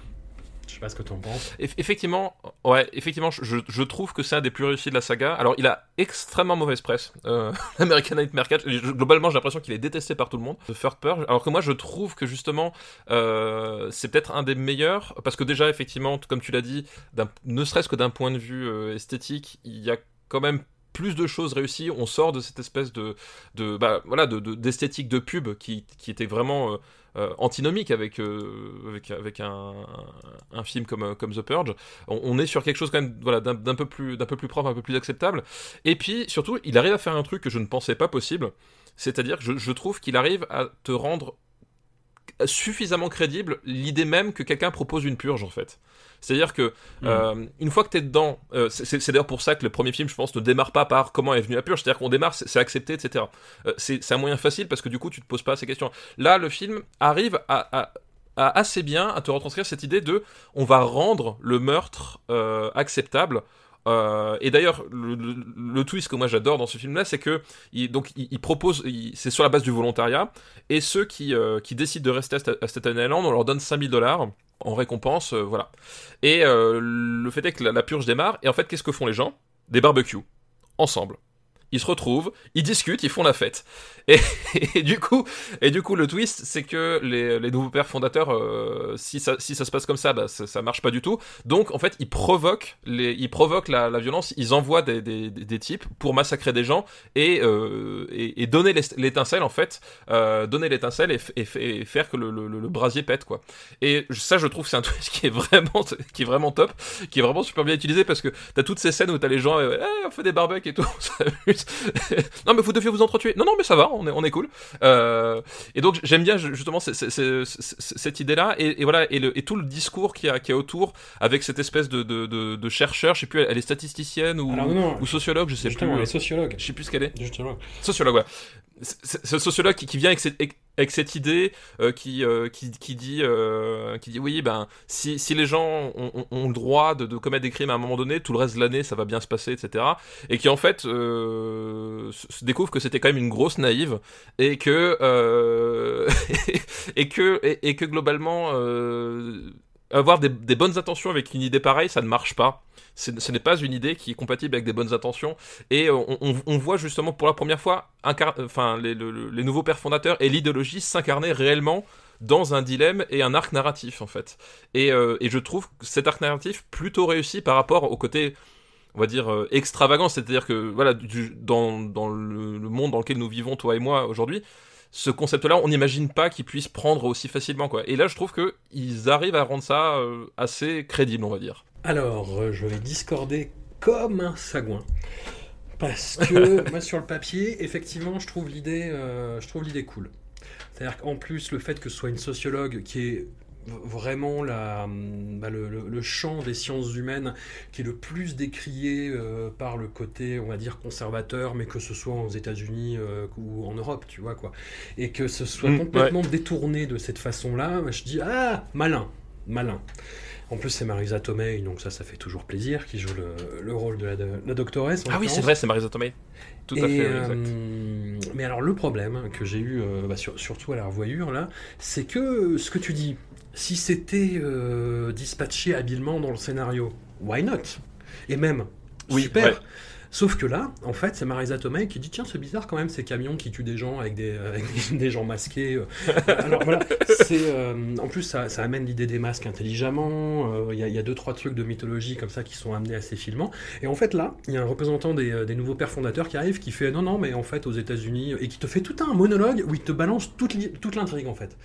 Je sais pas ce que tu en penses. effectivement, ouais, effectivement, je, trouve que c'est un des plus réussis de la saga. Alors, il a extrêmement mauvaise presse. Euh, American Nightmare 4, globalement, j'ai l'impression qu'il est détesté par tout le monde. The Third Purge. Alors que moi, je trouve que justement, euh, c'est peut-être un des meilleurs parce que déjà, effectivement, comme tu l'as dit, ne serait-ce que d'un point de vue esthétique, il y a quand même plus de choses réussies. On sort de cette espèce de, de bah, voilà, d'esthétique de, pub qui, qui était vraiment euh, euh, antinomique avec, euh, avec, avec un, un, film comme, comme The Purge. On, est sur quelque chose quand même voilà, d'un peu, plus, peu plus propre, un peu plus acceptable. Et puis surtout, il arrive à faire un truc que je ne pensais pas possible C'est-à-dire que je, je trouve qu'il arrive à te rendre suffisamment crédible l'idée même que quelqu'un propose une purge en fait. C'est-à-dire que Mm. euh, une fois que t'es dedans, euh, c'est d'ailleurs pour ça que le premier film, je pense, ne démarre pas par comment est venue la purge. C'est-à-dire qu'on démarre, c'est accepté, etc. Euh, c'est un moyen facile parce que du coup, tu te poses pas ces questions. Là, le film arrive à, à- à assez bien à te retranscrire cette idée de on va rendre le meurtre acceptable. Euh, et d'ailleurs, le, twist que moi j'adore dans ce film-là, c'est que il, donc propose, c'est sur la base du volontariat, et ceux qui, euh, qui décident de rester à, Sta- à Staten Island, on leur donne 5000 dollars en récompense, euh, voilà. Et le fait est que la, la purge démarre, et en fait, qu'est-ce que font les gens? Des barbecues, ensemble. Ils se retrouvent, ils discutent, ils font la fête. Et, du coup, et du coup, le twist, c'est que les, les nouveaux pères fondateurs, euh, si, ça, si ça se passe comme ça, bah, ça, ça marche pas du tout. Donc, en fait, ils provoquent, les, ils provoquent la, violence, ils envoient des, des, des- types pour massacrer des gens et, euh, et, donner l'étincelle, en fait, euh, donner l'étincelle et, faire que le, le- le brasier pète, quoi. Et ça, je trouve, c'est un twist qui est vraiment, qui est vraiment top, qui est vraiment super bien utilisé parce que t'as toutes ces scènes où t'as les gens, Eh, on fait des barbecues et tout, non, mais vous deviez vous entretuer. Non, non, mais ça va, on est, on est cool. Euh, et donc, j'aime bien justement cette idée-là et, et voilà, et, le, et tout le discours qu'il y, a- qu'il y a autour avec cette espèce de, de, de, de chercheur, je sais plus, elle est statisticienne ou, Alors, non, non, ou sociologue, je sais plus. les sociologues. Je sais plus ce qu'elle est. Sociologue, voilà. Ce sociologue qui, vient avec cette, idée euh, qui, euh, euh, qui dit oui, ben, si, les gens ont, le droit de, commettre des crimes à un moment donné, tout le reste de l'année, ça va bien se passer, etc. Et qui en fait se découvre que c'était quand même une grosse naïve et que, globalement, avoir des bonnes intentions avec une idée pareille, ça ne marche pas. Ce n'est pas une idée qui est compatible avec des bonnes intentions. Et euh, on, voit justement pour la première fois incar- enfin, les, le- le- les nouveaux pères fondateurs et l'idéologie s'incarner réellement dans un dilemme et un arc narratif en fait. Et, euh, je trouve cet arc narratif plutôt réussi par rapport au côté on va dire euh, extravagant, c'est-à-dire que voilà du- dans, le, monde dans lequel nous vivons toi et moi aujourd'hui, ce concept-là, on n'imagine pas qu'il puisse prendre aussi facilement quoi. Et là, je trouve que ils arrivent à rendre ça euh, assez crédible, on va dire. Alors, euh, je vais discorder comme un sagouin. Parce que moi, sur le papier, effectivement, je trouve l'idée, euh, je trouve l'idée cool. C'est-à-dire qu'en plus, le fait que ce soit une sociologue qui est vraiment la, hum, bah, le, le- le champ des sciences humaines qui est le plus décrié euh, par le côté, on va dire, conservateur, mais que ce soit aux États-Unis euh, ou en Europe, tu vois, quoi. Et que ce soit Mm, complètement détourné de cette façon-là, je dis, ah, malin, malin. En plus, c'est Marisa Tomei, donc ça, ça fait toujours plaisir, qui joue le, le rôle de la, de la doctoresse. en Ah oui, c'est vrai, c'est Marisa Tomei. Tout à fait, exact. euh, mais alors le problème que j'ai eu, euh, bah, sur- surtout à la revoyure là, c'est que ce que tu dis, si c'était euh, dispatché habilement dans le scénario, why not? Et même, Oui, super. ouais. Sauf que là, en fait, c'est Marisa Tomei qui dit tiens, c'est bizarre quand même ces camions qui tuent des gens avec des, avec des- des gens masqués. euh. Alors voilà, c'est euh, en plus ça, ça amène l'idée des masques intelligemment. euh, Il y, a- il y a deux trois trucs de mythologie comme ça qui sont amenés assez filement. Et en fait là, il y a un représentant des, euh, des nouveaux pères fondateurs qui arrive, qui fait non non mais en fait aux États-Unis et qui te fait tout un monologue où il te balance toute li- toute l'intrigue en fait,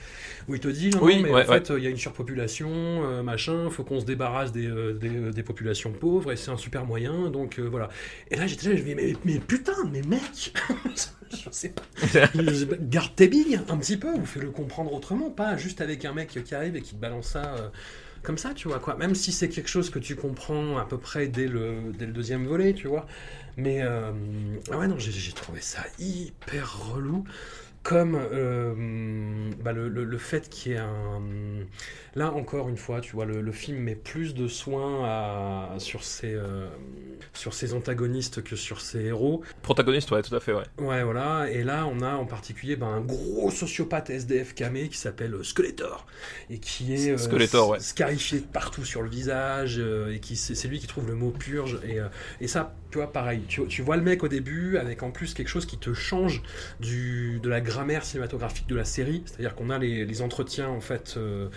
où il te dit non, Oui, non, mais ouais, en fait il y a une surpopulation, euh, machin, faut qu'on se débarrasse des, euh, des, euh, populations pauvres et c'est un super moyen donc euh, voilà. Et là j'étais là, je me mais, mais putain mais mec, je sais pas, garde tes billes un petit peu ou fais-le comprendre autrement, pas juste avec un mec qui arrive et qui te balance ça. euh, comme ça, tu vois, quoi. Même si c'est quelque chose que tu comprends à peu près dès le, dès le deuxième volet, tu vois. Mais, euh, ah ouais, non, j'ai- j'ai trouvé ça hyper relou. Comme euh, bah, le, le- le fait qu'il y ait un. Là, encore une fois, tu vois, le, le film met plus de soin à, sur, ses, euh, sur ses antagonistes que sur ses héros. Protagoniste, ouais, tout à fait, ouais. Ouais, voilà. Et là, on a en particulier ben, un gros sociopathe SDF camé qui s'appelle euh, Skeletor. Et qui est euh, Skeletor, ouais. scarifié partout sur le visage. et qui c'est lui qui trouve le mot purge. Et, et ça, tu vois, pareil. Tu, tu vois le mec au début avec en plus quelque chose qui te change du, de la grammaire cinématographique de la série. C'est-à-dire qu'on a les, les entretiens, en fait, euh,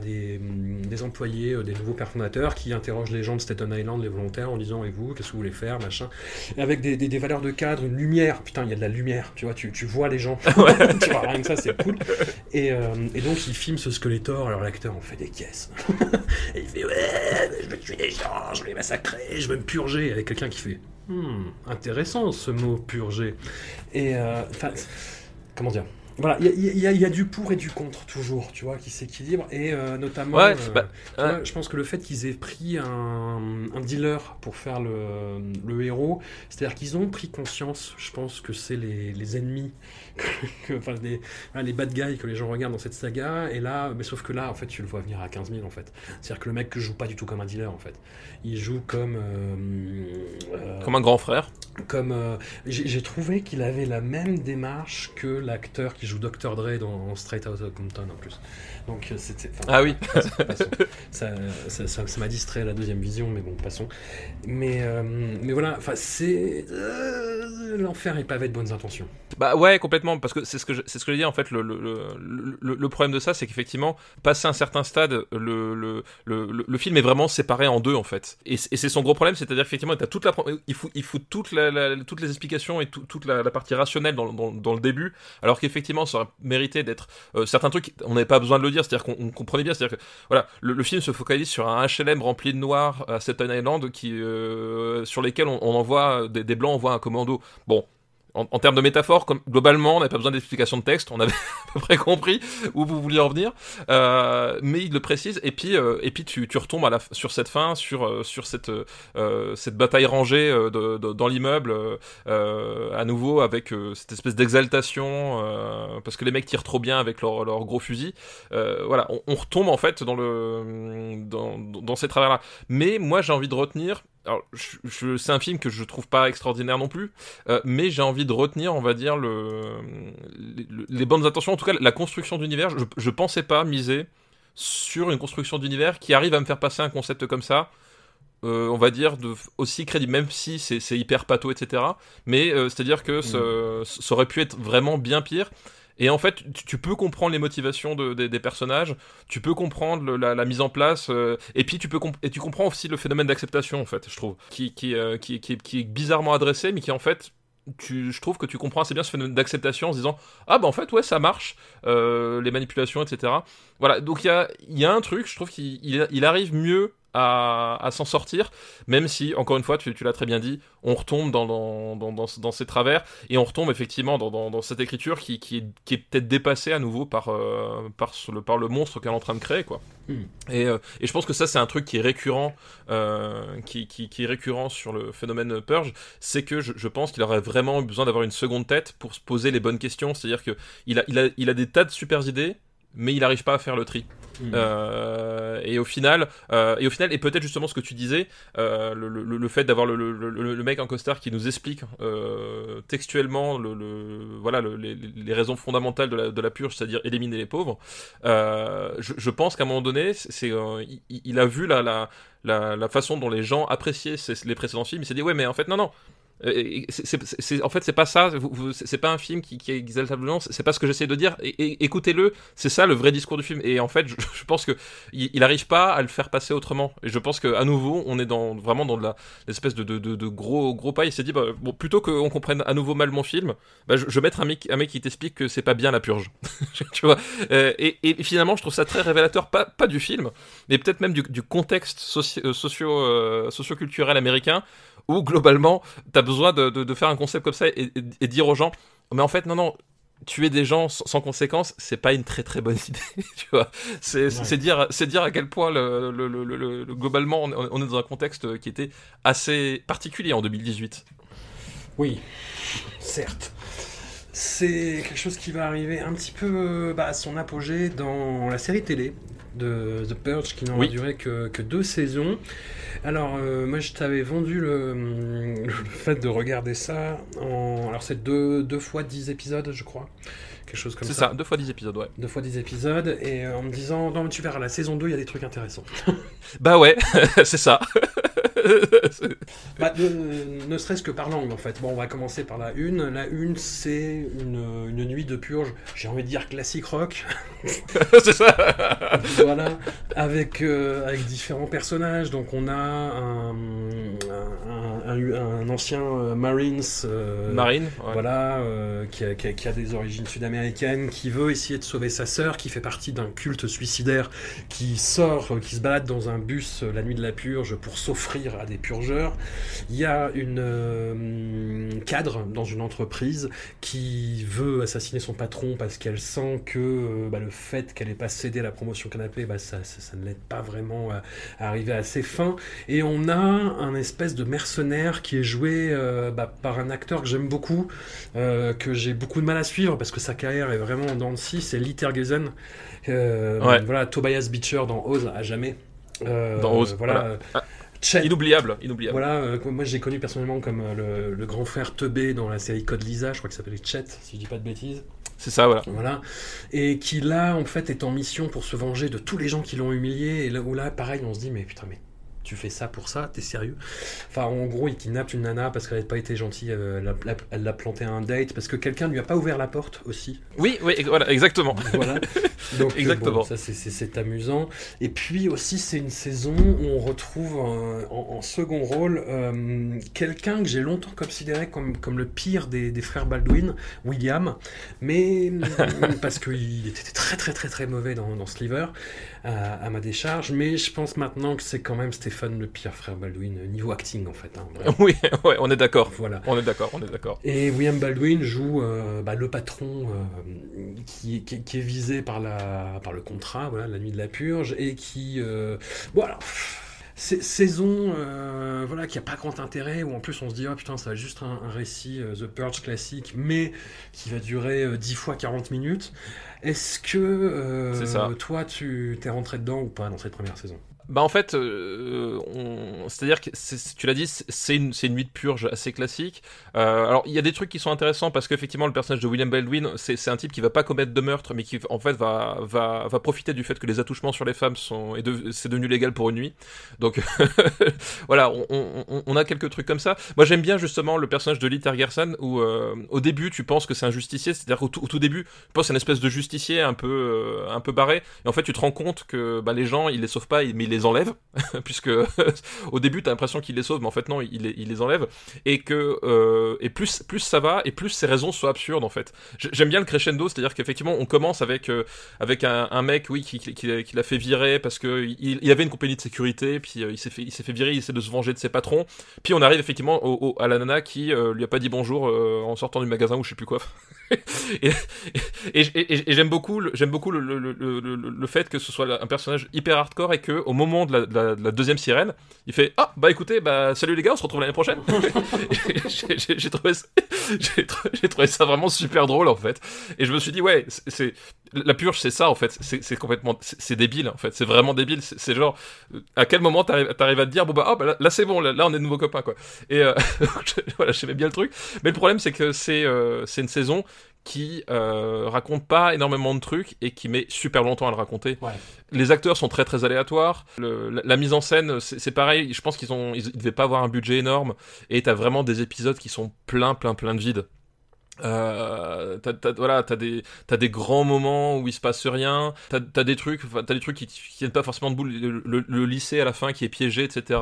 des, hum, des employés, euh, des nouveaux pères fondateurs qui interrogent les gens de Staten Island, les volontaires, en disant Et vous, qu'est-ce que vous voulez faire machin. Et avec des, des- des valeurs de cadre, une lumière. Putain, il y a de la lumière, tu vois, tu, tu vois les gens. tu vois, rien que ça, c'est cool. Et, euh, et donc, il filme ce Skeletor. Alors, l'acteur en fait des caisses. et il fait Ouais, je veux tuer des gens, je veux les massacrer, je veux me purger. Avec quelqu'un qui fait Hmm, intéressant ce mot purger. Et euh, comment dire? Voilà, il y, y, y, a du pour et du contre toujours, tu vois, qui s'équilibre. Et euh, notamment, Ouais, euh, bah, je pense que le fait qu'ils aient pris un, un dealer pour faire le, le héros, c'est-à-dire qu'ils ont pris conscience, je pense que c'est les, les ennemis, que, enfin les, voilà, les bad guys que les gens regardent dans cette saga. Et là, mais sauf que là, en fait, tu le vois venir à 15 000 en fait. C'est-à-dire que le mec joue pas du tout comme un dealer en fait. Il joue comme euh, euh, Comme un grand frère. comme euh, j'ai trouvé qu'il avait la même démarche que l'acteur qui joue Dr Dre dans Straight Outta Compton en plus. Donc c'était. Ah oui. ça, ça, ça- ça m'a distrait à la deuxième vision, mais bon, passons. Mais euh, mais voilà, enfin c'est l'enfer est pavé de bonnes intentions. Bah ouais, complètement, parce que c'est ce que je, c'est ce que je dis en fait. Le, le, le, problème de ça, c'est qu'effectivement, passé un certain stade, le, le, film est vraiment séparé en deux en fait. Et, c'est son gros problème, c'est-à-dire qu'effectivement, t'as toute la, il faut, il faut toute la, toutes les explications et tout- toute la, partie rationnelle dans, dans, le début, alors qu'effectivement, ça aurait mérité d'être euh, certains trucs. On n'avait pas besoin de le dire, c'est-à-dire qu'on on comprenait bien, c'est-à-dire que voilà, le, le film se focalise sur un HLM rempli de noirs à Staten Island, qui euh, sur lesquels on, on envoie des, des blancs envoient un commando. Bon, en, termes de métaphore, comme, globalement, on n'avait pas besoin d'explication de texte, on avait à peu près compris où vous vouliez en venir, euh, mais il le précise, et puis, euh, et puis tu, retombes sur cette fin, sur, euh, cette, bataille rangée dans l'immeuble, à nouveau avec cette espèce d'exaltation, parce que les mecs tirent trop bien avec leur, gros fusil. Voilà, on, retombe en fait dans, dans ces travers-là. Mais moi j'ai envie de retenir, alors, je, je- c'est un film que je trouve pas extraordinaire non plus, euh, mais j'ai envie de retenir, on va dire, le, les, les bonnes intentions, en tout cas la construction d'univers. Je, je pensais pas miser sur une construction d'univers qui arrive à me faire passer un concept comme ça. euh, on va dire de, aussi crédible, même si c'est hyper pato, etc. Mais euh, c'est-à-dire que ce- ça aurait pu être vraiment bien pire. Et en fait, tu, peux comprendre les motivations de- des- personnages, tu peux comprendre la, mise en place, euh, et puis tu peux et tu comprends aussi le phénomène d'acceptation en fait, je trouve, qui euh, qui, qui, qui est bizarrement adressé, mais qui en fait tu, je trouve que tu comprends assez bien ce phénomène d'acceptation en se disant ah bah en fait ouais ça marche euh, les manipulations etc voilà donc il y a, y a un truc je trouve qu'il il, il arrive mieux à, à s'en sortir même si encore une fois tu, tu l'as très bien dit on retombe dans, dans, dans, dans, ces travers et on retombe effectivement dans, cette écriture qui, qui est, qui est peut-être dépassée à nouveau par, euh, par, le, par le monstre qu'elle est en train de créer quoi Hmm. et, euh, et je pense que ça c'est un truc qui est récurrent euh, qui, qui, qui est récurrent sur le phénomène Purge c'est que je, je pense qu'il aurait vraiment besoin d'avoir une seconde tête pour se poser les bonnes questions c'est à dire que il a, il, a, il a des tas de super idées mais il n'arrive pas à faire le tri Hmm. euh, et au final, euh, et au final, et peut-être justement ce que tu disais, euh, le, le- le fait d'avoir le, le- mec en costard qui nous explique textuellement, le, voilà, le- les, les raisons fondamentales de la, de la purge, c'est-à-dire éliminer les pauvres. je, je pense qu'à un moment donné, c'est, il, il a vu la, la, la, la façon dont les gens appréciaient ces- les précédents films. Il s'est dit ouais, mais en fait non, non. Euh, en fait, c'est pas ça. C'est pas un film qui, qui est exaltablement. C'est c'est pas ce que j'essaie de dire. Écoutez-le. C'est ça le vrai discours du film. Et en fait, je, pense que il, il arrive pas à le faire passer autrement. Et je pense que à nouveau, on est vraiment dans de la l'espèce de, gros gros pas. Il s'est dit bah, plutôt qu'on comprenne à nouveau mal mon film, bah, je, vais mettre un mec qui t'explique que c'est pas bien la purge. tu vois. Euh, et, finalement, je trouve ça très révélateur, pas du film, mais peut-être même du, contexte euh, socio euh, socioculturel américain où globalement t'as besoin de, de, de faire un concept comme ça et, et- et dire aux gens mais en fait non non tuer des gens sans, conséquence c'est pas une très très bonne idée tu vois c'est Ouais. dire c'est dire à quel point le, le, le, le- le- globalement on est dans un contexte qui était assez particulier en 2018 Oui, certes. C'est quelque chose qui va arriver un petit peu bah, à son apogée dans la série télé de The Purge qui n'aura Oui. duré que, que deux saisons. Alors, euh, moi, je t'avais vendu le, le fait de regarder ça en. Alors, c'est deux, deux fois dix épisodes, je crois. Quelque chose comme c'est ça. ça deux fois 10 épisodes ouais Deux fois dix épisodes, et euh, en me disant, non, mais tu verras, la saison 2, il y a des trucs intéressants. bah ouais c'est ça Bah, ne serait-ce que par langue en fait. Bon, on va commencer par la une. La une, c'est une, une nuit de purge. J'ai envie de dire classique rock. c'est ça voilà, avec euh, avec différents personnages. Donc on a un, un, un, ancien Marines. Marine, Voilà, qui a, qui, a, des origines sud-américaines, qui veut essayer de sauver sa sœur, qui fait partie d'un culte suicidaire, qui sort, qui se balade dans un bus la nuit de la purge pour s'offrir à des purgeurs. Il y a une cadre dans une entreprise qui veut assassiner son patron parce qu'elle sent que bah, le fait qu'elle ait pas cédé la promotion canapé, bah, ça, ça, ne l'aide pas vraiment à, arriver à ses fins. Et on a un espèce de mercenaire qui est joué euh, bah, par un acteur que j'aime beaucoup, euh, que j'ai beaucoup de mal à suivre parce que sa carrière est vraiment dans le scie, c'est Lee Tergesen. Euh, voilà, Tobias Beecher dans Oz à jamais. dans Oz, voilà. Ah, inoubliable, inoubliable. Voilà, moi j'ai connu personnellement comme le, le, grand frère Teubé dans la série Code Lisa, je crois qu'il s'appelait Chet, si je dis pas de bêtises. C'est ça, voilà. Voilà. Et qui là, en fait, est en mission pour se venger de tous les gens qui l'ont humilié. Et là, où là, pareil, on se dit, mais putain, mais tu fais ça pour ça T'es sérieux? Enfin, en gros, il kidnappe une nana parce qu'elle n'a pas été gentille, euh, elle l'a planté à un date, parce que quelqu'un ne lui a pas ouvert la porte aussi. Oui, oui, voilà, exactement. voilà. Donc, exactement. ça, c'est amusant. Et puis aussi, c'est une saison où on retrouve en, second rôle euh, quelqu'un que j'ai longtemps considéré comme, comme le pire des, des frères Baldwin, William, mais parce qu'il était très, très, très, très mauvais dans, dans Sliver à, ma décharge, mais je pense maintenant que c'est quand même Stéphane le pire frère Baldwin, niveau acting en fait. Hein, oui, ouais, on est d'accord. Voilà. On est d'accord, on est d'accord. Et William Baldwin joue euh, bah, le patron euh, qui, qui, est visé par, la, par le contrat, voilà, la nuit de la purge, et qui... Euh, voilà saison euh, voilà qui a pas grand intérêt où en plus on se dit oh putain ça va juste un, récit The Purge classique mais qui va durer 10 fois 40 minutes. Est-ce que euh, toi, tu t'es rentré dedans ou pas dans cette première saison? Bah en fait, euh, c'est-à-dire que tu l'as dit, c'est une, une, nuit de purge assez classique. Euh, alors il y a des trucs qui sont intéressants parce qu'effectivement le personnage de William Baldwin, c'est un type qui va pas commettre de meurtre, mais qui en fait va, va, va profiter du fait que les attouchements sur les femmes sont et de, c'est devenu légal pour une nuit. Donc voilà, on, on, on, a quelques trucs comme ça. Moi j'aime bien justement le personnage de Lee Tergerson où euh, au début tu penses que c'est un justicier, c'est-à-dire qu'au tout, début tu penses c'est une espèce de justicier un peu euh, un peu barré, et en fait tu te rends compte que bah, les gens ils les sauvent pas, mais ils les enlève, puisque au début t'as l'impression qu'il les sauve, mais en fait non, il les, les enlève, et que euh, et plus plus ça va, et plus ses raisons sont absurdes en fait. J'aime bien le crescendo, c'est-à-dire qu'effectivement on commence avec euh, avec un, mec, oui, qui, qui, l'a fait virer parce que il, il, avait une compagnie de sécurité, puis euh, il s'est fait il s'est fait virer, il essaie de se venger de ses patrons, puis on arrive effectivement au, à la nana qui lui a pas dit bonjour en sortant du magasin ou je sais plus quoi. et, j'aime beaucoup j'aime beaucoup le, le, le, le, fait que ce soit un personnage hyper hardcore et que au moment moment de la, deuxième sirène, il fait Ah, bah écoutez, bah salut les gars, on se retrouve l'année prochaine. j'ai trouvé, trouvé ça vraiment super drôle en fait. Et je me suis dit, ouais, c'est la purge, c'est ça en fait. C'est complètement, c'est débile en fait. C'est vraiment débile. C'est genre, à quel moment t'arrives arrives à te dire, bon bah, oh, bah là, c'est bon, là, on est de nouveaux copains quoi. Et euh, voilà, j'aimais bien le truc. Mais le problème, c'est que c'est euh, c'est une saison qui euh, raconte pas énormément de trucs et qui met super longtemps à le raconter. Les acteurs sont très très aléatoires. la, mise en scène, c'est pareil. Je pense qu'ils ont, ils, devaient pas avoir un budget énorme et t'as vraiment des épisodes qui sont plein plein plein de vide. Euh, t'as, voilà, t'as des, t'as des grands moments où il se passe rien. T'as, t'as des trucs, t'as des trucs qui, qui viennent pas forcément de boule. Le, lycée à la fin qui est piégé, etc.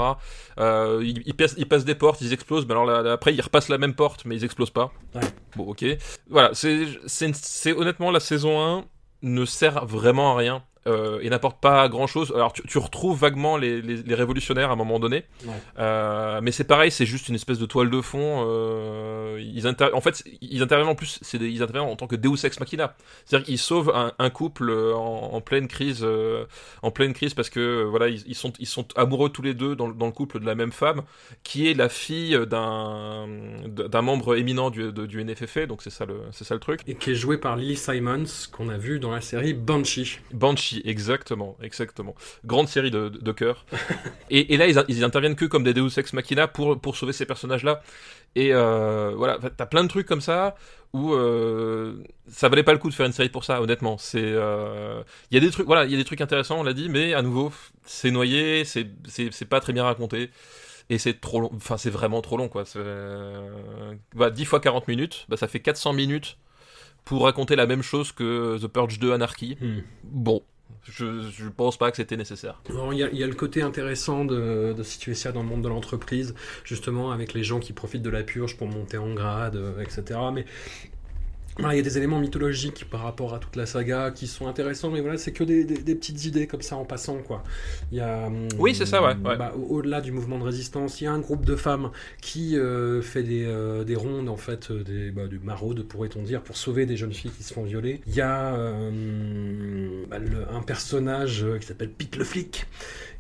Euh, ils, passent, ils, passent, des portes, ils explosent. Mais alors là, après, ils repassent la même porte, mais ils explosent pas. Ouais. Bon, ok. Voilà, c'est, c'est, c'est honnêtement la saison 1 ne sert vraiment à rien euh, et n'apporte pas grand chose. Alors tu, retrouves vaguement les, les, révolutionnaires à un moment donné, euh, mais c'est pareil, c'est juste une espèce de toile de fond. Euh, ils en fait, ils interviennent en plus, c'est ils interviennent en tant que Deus ex machina, c'est-à-dire qu'ils sauvent un, couple en, pleine crise, euh, en pleine crise parce que voilà, ils, sont ils sont amoureux tous les deux dans, dans, le couple de la même femme, qui est la fille d'un d'un membre éminent du, du NFFA, donc c'est ça le c'est ça le truc. Et qui est joué par Lily Simons qu'on a vu dans la série Banshee. Banshee exactement, exactement. Grande série de, de, cœur. et, là, ils, ils, interviennent que comme des Deus Ex Machina pour, pour sauver ces personnages-là. Et euh, voilà, t'as plein de trucs comme ça où euh, ça valait pas le coup de faire une série pour ça, honnêtement. C'est, euh, il y a des trucs, voilà, il y a des trucs intéressants, on l'a dit, mais à nouveau, c'est noyé, c'est, c'est, pas très bien raconté et c'est trop long enfin c'est vraiment trop long quoi bah, 10 fois 40 minutes bah, ça fait 400 minutes pour raconter la même chose que The Purge 2 Anarchy. Hmm. Bon, je, je pense pas que c'était nécessaire. Il y, a, le côté intéressant de, de situer ça dans le monde de l'entreprise, justement avec les gens qui profitent de la purge pour monter en grade, euh, etc. Mais voilà, il y a des éléments mythologiques par rapport à toute la saga qui sont intéressants, mais voilà, c'est que des, des- des petites idées comme ça en passant, quoi. Il y a, hum, Oui, c'est ça, ouais, ouais. bah, au- Au-delà du mouvement de résistance, il y a un groupe de femmes qui euh, fait des, euh, des rondes, en fait, euh, des, bah, du maraude, pourrait-on dire, pour sauver des jeunes filles qui se font violer. Il y a euh, bah, le- un personnage euh, qui s'appelle Pete le flic,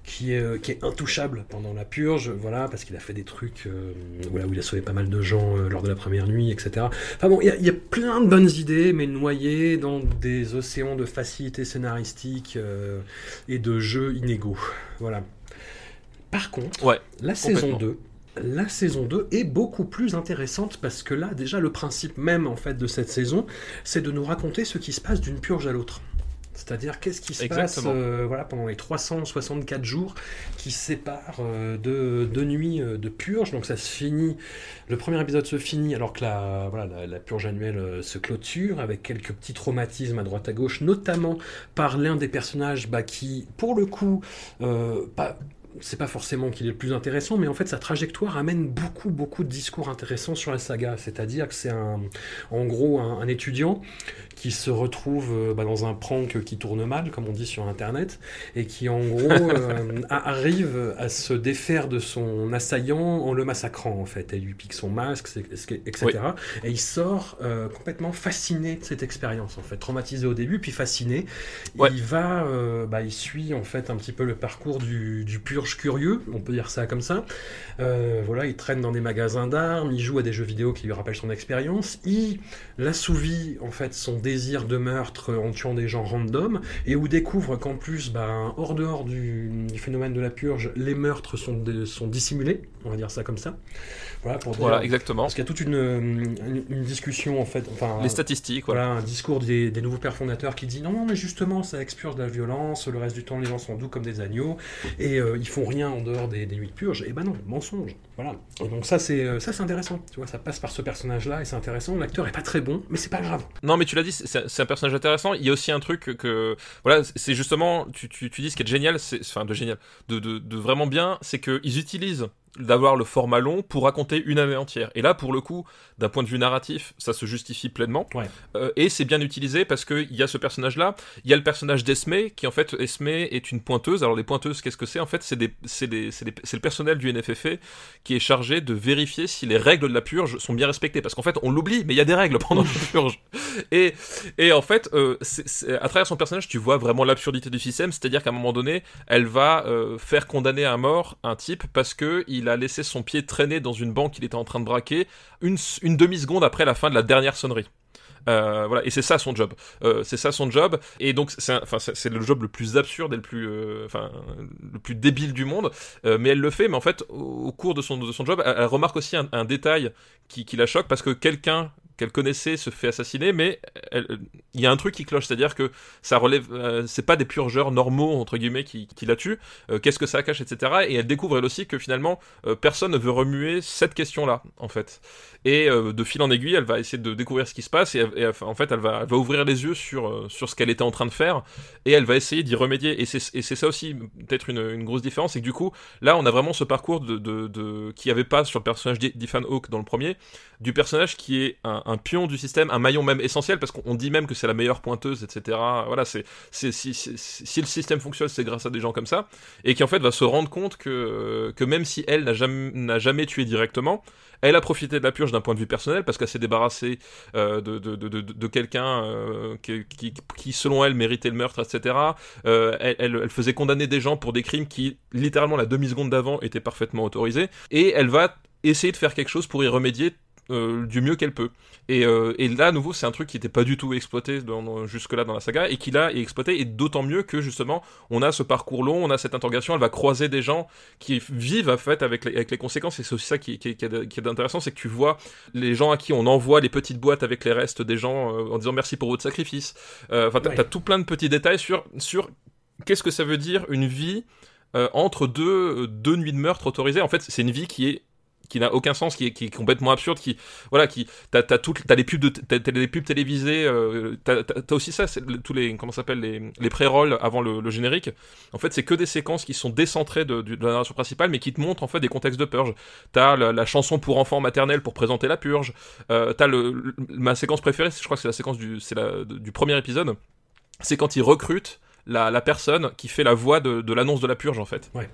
qui est, euh, qui est intouchable pendant la purge, voilà, parce qu'il a fait des trucs euh, voilà, où il a sauvé pas mal de gens euh, lors de la première nuit, etc. Enfin bon, il y, a- il y a plein de bonnes idées, mais noyées dans des océans de facilité scénaristique euh, et de jeux inégaux. Voilà. Par contre, Ouais, la saison complètement. 2, la saison 2 est beaucoup plus intéressante parce que là, déjà, le principe même en fait de cette saison, c'est de nous raconter ce qui se passe d'une purge à l'autre. C'est-à-dire qu'est-ce qui se Exactement. passe euh, voilà, pendant les 364 jours qui séparent euh, deux, deux nuits euh, de purge? Donc ça se finit, le premier épisode se finit alors que la, voilà, la, la purge annuelle euh, se clôture avec quelques petits traumatismes à droite à gauche, notamment par l'un des personnages bah, qui, pour le coup, euh, pas, c'est pas forcément qu'il est le plus intéressant, mais en fait sa trajectoire amène beaucoup beaucoup de discours intéressants sur la saga. C'est-à-dire que c'est un, en gros un, un étudiant qui se retrouve euh, bah, dans un prank qui tourne mal, comme on dit sur Internet, et qui en gros euh, arrive à se défaire de son assaillant en le massacrant en fait. Elle lui pique son masque, etc. Et il sort euh, complètement fasciné de cette expérience en fait, traumatisé au début, puis fasciné. Ouais. Il va, euh, bah, il suit en fait un petit peu le parcours du, du purge curieux, on peut dire ça comme ça. Voilà, il traîne dans des magasins d'armes, il joue à des jeux vidéo qui lui rappellent son expérience, il assouvit en fait son désir de meurtre en tuant des gens random, et où découvre qu'en plus, bah, hors dehors du, du phénomène de la purge, les meurtres sont, de- sont dissimulés, on va dire ça comme ça. Voilà, pour dire- Voilà, exactement. parce qu'il y a toute une, une, une discussion en fait, enfin, Les statistiques, voilà. voilà, un discours des, des nouveaux pères fondateurs qui dit non, non, mais justement, ça expurge de la violence, le reste du temps, les gens sont doux comme des agneaux, et euh, ils font rien en dehors des, des nuits de purge. Et ben non, mensonge. Voilà. Et donc ça, c'est euh, ça, c'est intéressant. Tu vois, ça passe par ce personnage-là, et c'est intéressant. L'acteur est pas très bon, mais c'est pas grave. Non, mais tu l'as dit, c'est c'est un personnage intéressant. Il y a aussi un truc que, voilà, c'est justement, tu, tu, tu dis ce qui est génial, c'est, enfin, de génial, de, de, de vraiment bien, c'est qu'ils utilisent d'avoir le format long pour raconter une année entière. Et là, pour le coup, d'un point de vue narratif, ça se justifie pleinement. Ouais. Euh, et c'est bien utilisé parce qu'il y a ce personnage-là. Il y a le personnage d'Esme, qui en fait, Esme est une pointeuse. Alors, les pointeuses, qu'est-ce que c'est? En fait, c'est le personnel du NFFA qui est chargé de vérifier si les règles de la purge sont bien respectées. Parce qu'en fait, on l'oublie, mais il y a des règles pendant la purge. Et, et en fait, euh, à travers son personnage, tu vois vraiment l'absurdité du système. C'est-à-dire qu'à un moment donné, elle va euh, faire condamner à mort un type parce que il a laissé son pied traîner dans une banque qu'il était en train de braquer une, une demi-seconde après la fin de la dernière sonnerie. Euh, voilà, et c'est ça son job. Euh, c'est ça son job. Et donc, c'est le job le plus absurde et le plus, euh, le plus débile du monde. Mais elle le fait. Mais en fait, au, cours de son, de son job, elle, elle remarque aussi un, un détail qui, qui la choque parce que quelqu'un qu'elle connaissait se fait assassiner, mais il y a un truc qui cloche, c'est-à-dire que ça relève, euh, c'est pas des purgeurs normaux entre guillemets qui, qui la tuent. Euh, Qu'est-ce que ça cache, etc. Et elle découvre elle aussi que finalement euh, personne ne veut remuer cette question-là, en fait. Et euh, de fil en aiguille, elle va essayer de découvrir ce qui se passe et, en fait, elle va, va ouvrir les yeux sur sur ce qu'elle était en train de faire et elle va essayer d'y remédier. Et c'est ça aussi peut-être une, grosse différence, c'est que du coup, là, on a vraiment ce parcours de, de, de qui avait pas sur le personnage d'Ethan Hawke dans le premier, du personnage qui est un, pion du système, un maillon même essentiel parce qu'on dit même que c'est la meilleure pointeuse, etc. Voilà, c'est si, si, le système fonctionne, c'est grâce à des gens comme ça et qui en fait va se rendre compte que que même si elle n'a jamais jamais tué directement, elle a profité de la purge d'un point de vue personnel parce qu'elle s'est débarrassée euh, de, de, de, quelqu'un euh, qui, qui, qui, selon elle, méritait le meurtre, etc. Euh, elle, elle faisait condamner des gens pour des crimes qui, littéralement, la demi-seconde d'avant, étaient parfaitement autorisés. Et elle va essayer de faire quelque chose pour y remédier euh, du mieux qu'elle peut. Et, euh, et, là, à nouveau, c'est un truc qui n'était pas du tout exploité dans, dans, jusque-là dans la saga et qui là est exploité, et d'autant mieux que justement, on a ce parcours long, on a cette interrogation, elle va croiser des gens qui vivent en fait avec les, avec les conséquences, et c'est aussi ça qui, qui, qui est, qui est intéressant, c'est que tu vois les gens à qui on envoie les petites boîtes avec les restes des gens euh, en disant merci pour votre sacrifice. Enfin, t'as, ouais. t'as tout plein de petits détails sur, sur qu'est-ce que ça veut dire une vie euh, entre deux, deux nuits de meurtre autorisées. En fait, c'est une vie qui est qui n'a aucun sens, qui est, complètement absurde, qui voilà, qui t'as t'as toutes t'as les pubs t'as, les pubs télévisées, euh, t'as, aussi ça, c'est tous les comment ça s'appelle les, les pré-rolls avant le, générique. En fait, c'est que des séquences qui sont décentrées de, de la narration principale, mais qui te montrent en fait des contextes de purge. T'as la, chanson pour enfants maternels pour présenter la purge. Euh, t'as le- ma séquence préférée, je crois que c'est la séquence du c'est la du premier épisode. C'est quand ils recrutent la, la personne qui fait la voix de, de l'annonce de la purge en fait. Ouais.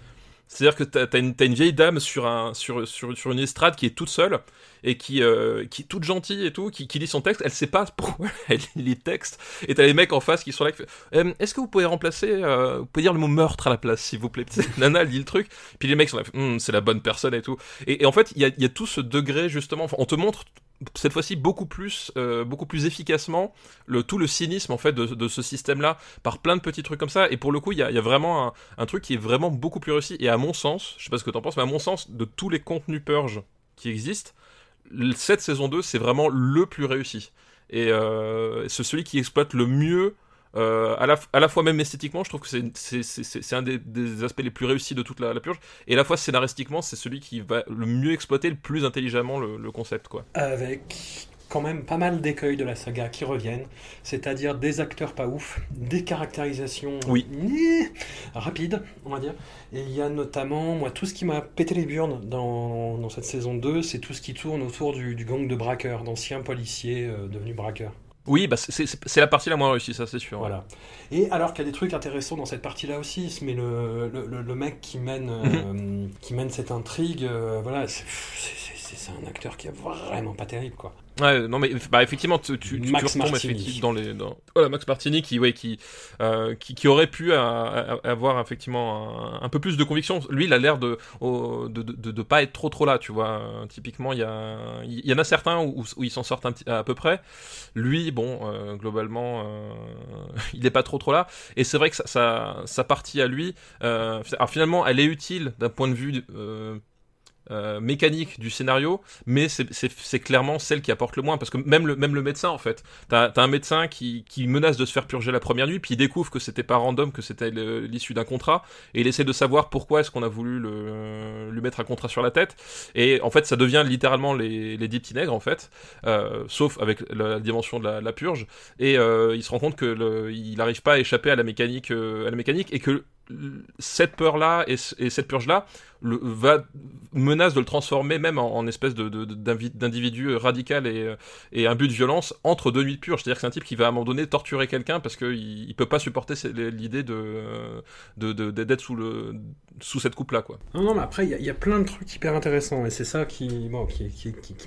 C'est-à-dire que t'as, une, vieille dame sur, un, sur, sur, sur une estrade qui est toute seule et qui, euh, est toute gentille et tout, qui, lit son texte. Elle sait pas pourquoi elle lit les textes. Et t'as les mecs en face qui sont là qui Euh, Est-ce que vous pouvez remplacer, euh, vous pouvez dire le mot meurtre à la place, s'il vous plaît? Nana, elle lit le truc. Puis les mecs sont là, Hum, c'est la bonne personne et tout. Et, en fait, il y a, tout ce degré justement. On te montre cette fois-ci beaucoup plus, euh, beaucoup plus efficacement le, tout le cynisme en fait de, ce système-là par plein de petits trucs comme ça. Et pour le coup, il y a, vraiment un, truc qui est vraiment beaucoup plus réussi. Et à mon sens, je sais pas ce que t'en penses, mais à mon sens, de tous les contenus purge qui existent, cette saison 2, c'est vraiment le plus réussi. Et euh, c'est celui qui exploite le mieux. Euh, à, la, à la fois même esthétiquement, je trouve que c'est- un des, des aspects les plus réussis de toute la, la purge, et à la fois scénaristiquement, c'est celui qui va le mieux exploiter le plus intelligemment le, le concept, quoi. Avec quand même pas mal d'écueils de la saga qui reviennent, c'est-à-dire des acteurs pas ouf, des caractérisations Oui. eh, rapides, on va dire. Et il y a notamment, moi, tout ce qui m'a pété les burnes dans, dans cette saison 2, c'est tout ce qui tourne autour du, du gang de braqueurs, d'anciens policiers euh, devenus braqueurs. Oui, bah c'est- la partie la moins réussie, ça c'est sûr. Voilà. Et alors qu'il y a des trucs intéressants dans cette partie-là aussi, mais le, le, le- le mec qui mène, euh, qui mène cette intrigue, euh, voilà, c'est- c'est un acteur qui est vraiment pas terrible, quoi. Ouais, non mais bah effectivement tu tu, tu, retombes effectivement dans les dans voilà Max Martini qui ouais qui euh, qui, qui aurait pu euh, avoir effectivement un, un peu plus de conviction. Lui, il a l'air de, au- de, de pas être trop trop là, tu vois. Typiquement, il y a il y en a certains où, où ils s'en sortent un petit, à peu près. Lui, bon, euh, globalement, euh, il est pas trop trop là. Et c'est vrai que sa, sa, sa partie à lui, alors finalement, elle est utile d'un point de vue euh, mécanique du scénario, mais c'est- clairement celle qui apporte le moins parce que même le même le médecin en fait, t'as as un médecin qui, qui menace de se faire purger la première nuit, puis il découvre que c'était pas random, que c'était l'issue d'un contrat, et il essaie de savoir pourquoi est-ce qu'on a voulu le, lui mettre un contrat sur la tête, et en fait ça devient littéralement les les dix petits nègres en fait, euh, sauf avec la, dimension de la, purge, et euh, il se rend compte que le, il n'arrive pas à échapper à la mécanique à la mécanique et que cette peur là et, et cette purge là va menace de le transformer même en, espèce d'individu radical et, euh, et un but de violence entre deux nuits de purge. C'est-à-dire que c'est un type qui va à un moment donné torturer quelqu'un parce qu'il il peut pas supporter l'idée d'être sous, cette coupe-là. Quoi. Non, non, mais après, il y, a- plein de trucs hyper intéressants, et c'est ça qui,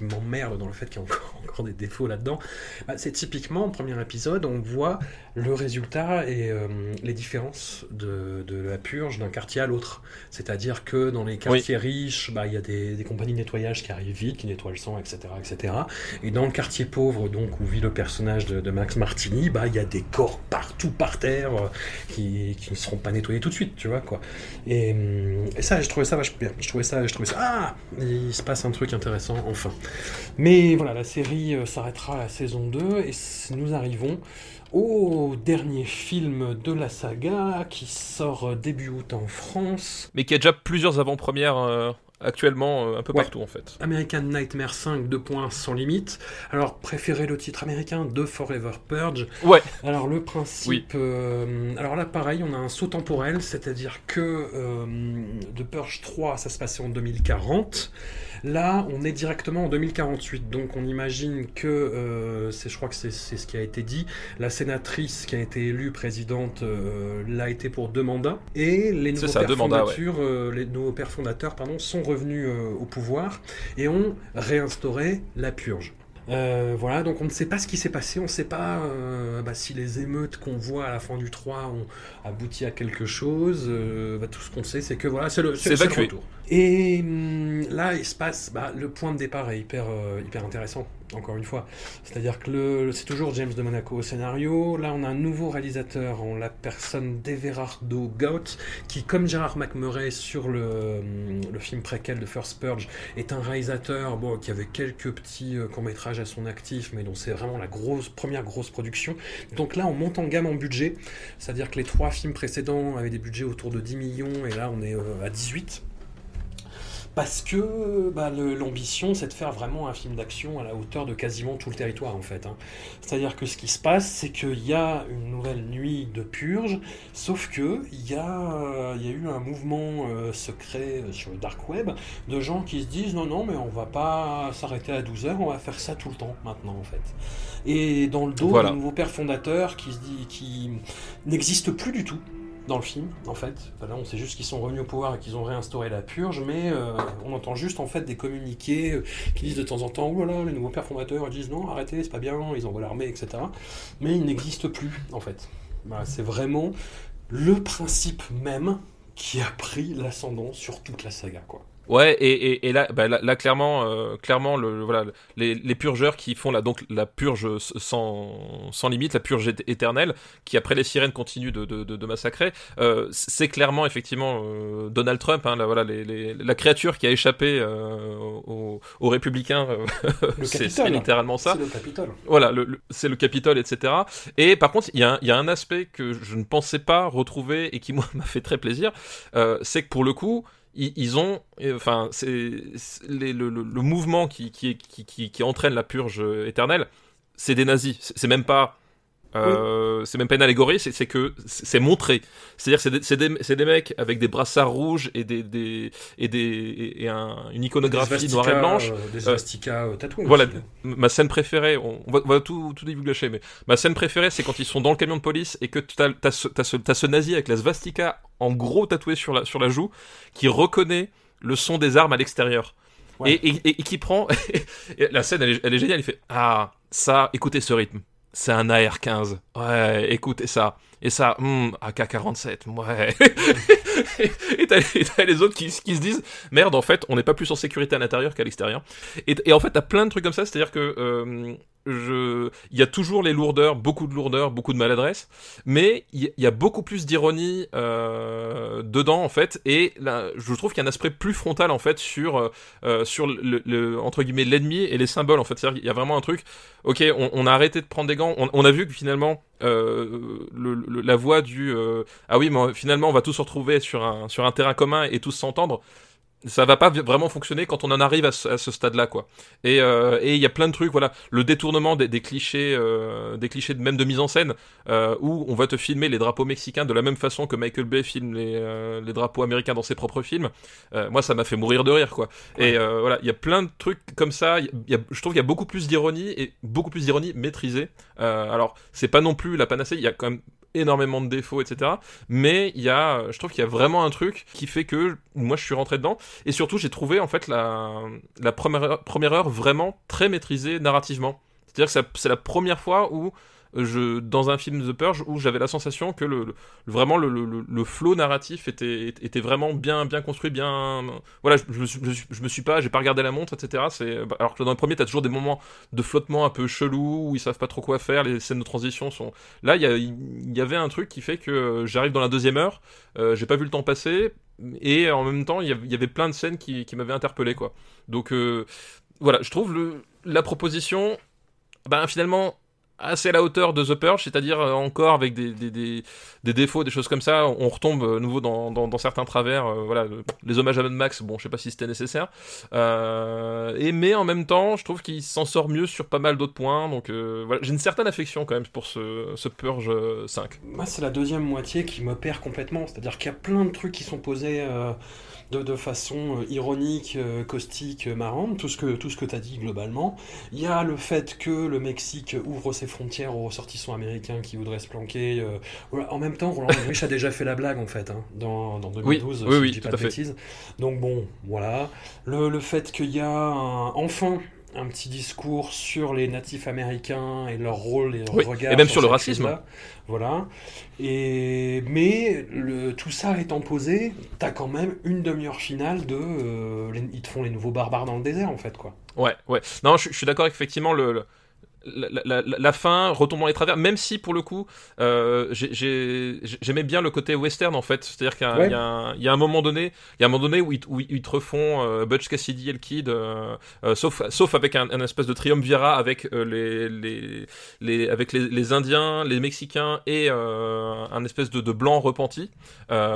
m'emmerde dans le fait qu'il y a encore, des défauts là-dedans. Bah, c'est typiquement, au premier épisode, on voit le résultat et euh, les différences de, de la purge d'un quartier à l'autre. C'est-à-dire que dans les quartiers riches, bah, il y a des, des compagnies de nettoyage qui arrivent vite, qui nettoient le sang, etc., etc. Et dans le quartier pauvre, donc, où vit le personnage de, de Max Martini, bah, il y a des corps partout par terre euh, qui, qui ne seront pas nettoyés tout de suite, tu vois, quoi. Et, hum, et ça, j'ai trouvé ça vachement bien. Je trouvais ça, je trouvais ça. Ah Il se passe un truc intéressant, enfin. Mais voilà, la série euh, s'arrêtera à la saison 2 et nous arrivons au dernier film de la saga qui sort début août en France. Mais qui a déjà plusieurs avant-premières euh, actuellement euh, un peu Ouais. partout en fait. American Nightmare 5, 2 points sans limite. Alors, préférez le titre américain de Forever Purge. Ouais. Alors, le principe. euh, alors là, pareil, on a un saut temporel, c'est-à-dire que euh, de Purge 3, ça se passait en 2040. Là, on est directement en 2048. Donc, on imagine que, euh, c'est, je crois que c'est, c'est ce qui a été dit, la sénatrice qui a été élue présidente euh, l'a été pour deux mandats. Et les nouveaux, ça, pères, deux mandats, ouais. fondateurs, euh, les nouveaux pères fondateurs pardon, sont revenus au pouvoir et ont réinstauré la purge. Euh, voilà, donc on ne sait pas ce qui s'est passé, on ne sait pas euh, bah, si les émeutes qu'on voit à la fin du 3 ont abouti à quelque chose. Euh, bah, tout ce qu'on sait, c'est que voilà, c'est le, C'est c'est le retour. Et hum, là, il se passe, bah, le point de départ est hyper, euh, hyper intéressant, encore une fois. C'est-à-dire que c'est toujours James de Monaco au scénario. Là, on a un nouveau réalisateur, en la personne d'Everardo Gaut, qui, comme Gérard McMurray sur le, hum, film préquel de First Purge, est un réalisateur qui avait quelques petits euh, courts-métrages à son actif, mais dont c'est vraiment la grosse, première grosse production. Donc là, on monte en gamme en budget, c'est-à-dire que les trois films précédents avaient des budgets autour de 10 millions, et là, on est euh, à 18. Parce que bah, l'ambition, c'est de faire vraiment un film d'action à la hauteur de quasiment tout le territoire, en fait. Hein. C'est-à-dire que ce qui se passe, c'est qu'il y a une nouvelle nuit de purge, sauf que il y, a, y a eu un mouvement euh, secret sur le dark web de gens qui se disent non, non, mais on va pas s'arrêter à 12 heures, on va faire ça tout le temps maintenant, en fait. Et dans le dos, voilà. nouveau père fondateur qui se dit, qui n'existe plus du tout dans le film, en fait. on sait juste qu'ils sont revenus au pouvoir et qu'ils ont réinstauré la purge, mais euh, on entend juste en fait des communiqués euh, qui disent de temps en temps, oh là là, les nouveaux pères fondateurs disent non, arrêtez, c'est pas bien, ils envoient l'armée, etc. Mais ils n'existent plus, en fait. c'est vraiment le principe même qui a pris l'ascendant sur toute la saga, quoi. Ouais, et, et, et là, bah, là, clairement, euh, clairement, le, voilà, les, les, purgeurs qui font la, donc la purge sans, sans limite, la purge éternelle, qui après les sirènes continuent de, de, de, massacrer, euh, c'est clairement effectivement euh, Donald Trump, hein, la, voilà, les, les, la créature qui a échappé aux, aux, républicains, c'est littéralement ça. C'est le Capitole. Voilà, c'est le Capitole, etc. Et par contre, il y, a, y a un aspect que je ne pensais pas retrouver et qui moi m'a fait très plaisir, c'est que pour le coup, ils, ont, enfin, c'est le, mouvement qui, qui, entraîne la purge éternelle, c'est des nazis. C'est même pas euh, c'est même pas une allégorie, c'est que c'est montré. C'est-à-dire que c'est des, des, des, mecs avec des brassards rouges et, des, des et, des, et un, une iconographie noire et blanche. Euh, des swastikas euh, tatoués. Voilà, ma scène préférée, on, va, on va, tout, tout mais ma scène préférée, c'est quand ils sont dans le camion de police et que tu as, as, ce, as, ce, as ce nazi avec la svastika en gros tatoué sur la, sur la joue qui reconnaît le son des armes à l'extérieur. Et, et, et, qui prend. la scène, elle est, elle est géniale. Il fait Ah, ça, écoutez ce rythme c'est un AR-15. Ouais, écoutez ça. Et ça, hmm, AK-47, ouais. et t'as les autres qui, qui, se disent, merde, en fait, on n'est pas plus en sécurité à l'intérieur qu'à l'extérieur. Et, et, en fait, t'as plein de trucs comme ça, c'est-à-dire que euh, je, il y a toujours les lourdeurs, beaucoup de lourdeurs, beaucoup de maladresse, mais il y, a beaucoup plus d'ironie euh, dedans en fait, et là, je trouve qu'il y a un aspect plus frontal en fait sur euh, sur le, le, entre guillemets l'ennemi et les symboles en fait. C'est-à-dire qu'il y a vraiment un truc. Ok, on, on, a arrêté de prendre des gants. On, on a vu que finalement euh, le, la voix du euh, ah oui, mais finalement on va tous se retrouver sur un sur un terrain commun et tous s'entendre ça va pas vraiment fonctionner quand on en arrive à ce, stade-là, quoi. Et euh, et il y a plein de trucs, voilà, le détournement des, des clichés, euh, des clichés même de mise en scène, euh, où on va te filmer les drapeaux mexicains de la même façon que Michael Bay filme les, euh, les drapeaux américains dans ses propres films. Euh, moi, ça m'a fait mourir de rire, quoi. Et euh, voilà, il y a plein de trucs comme ça. Y y a, je trouve qu'il y a beaucoup plus d'ironie et beaucoup plus d'ironie maîtrisée. alors, c'est pas non plus la panacée. Il y a quand même énormément de défauts, etc. Mais il y a, je trouve qu'il y a vraiment un truc qui fait que moi je suis rentré dedans. Et surtout, j'ai trouvé en fait la, première, première heure vraiment très maîtrisée narrativement. C'est-à-dire que c'est la première fois où dans un film The Purge où j'avais la sensation que le, le vraiment le, le, le, flow narratif était, était vraiment bien, bien construit, bien. Voilà, je, je, me, suis, je, me pas, j'ai pas regardé la montre, etc. C'est bah, alors que dans le premier, t'as toujours des moments de flottement un peu chelou où ils savent pas trop quoi faire, les scènes de transition sont. Là, il y, avait un truc qui fait que j'arrive dans la deuxième heure, euh, j'ai pas vu le temps passer et en même temps, il y avait plein de scènes qui, qui m'avaient interpellé, quoi. Donc euh, voilà, je trouve le, la proposition, ben finalement assez à la hauteur de The Purge, c'est-à-dire euh, encore avec des, des, défauts, des choses comme ça, on retombe euh, nouveau dans, dans, certains travers, euh, voilà, les hommages à Mad Max, bon, je sais pas si c'était nécessaire, et mais en même temps, je trouve qu'il s'en sort mieux sur pas mal d'autres points, donc voilà, j'ai une certaine affection quand même pour ce, ce Purge 5. Moi, c'est la deuxième moitié qui me perd complètement, c'est-à-dire qu'il y a plein de trucs qui sont posés de, de façon euh, ironique, euh, caustique, marrante, tout ce que, tout ce que tu as dit globalement. Il y a le fait que le Mexique ouvre ses frontières aux ressortissants américains qui voudraient se planquer. Euh. En même temps, Roland Emmerich a déjà fait la blague, en fait, hein, dans, dans 2012, oui, oui, si oui, je dis pas de bêtises. Donc bon, voilà. Le, le fait qu'il y a un, enfin un petit discours sur les natifs américains et leur rôle et leur oui. regard. Et même sur, sur le racisme. Voilà. Et, mais le, tout ça étant posé, t'as quand même une demi-heure finale de. Euh, les, ils te font les nouveaux barbares dans le désert, en fait, quoi. Ouais, ouais. Non, je, je suis d'accord, effectivement, le, le la, fin retombe dans les travers, même si pour le coup, euh, j'aimais bien le côté western en fait. C'est-à-dire qu'il y, y, a un moment donné, il y a un moment donné où ils, où ils te refont euh, Butch Cassidy et le Kid, euh, euh, sauf, sauf avec un, espèce de triumvirat avec les, les, les, avec les, les, Indiens, les Mexicains et un espèce de, de blanc repenti,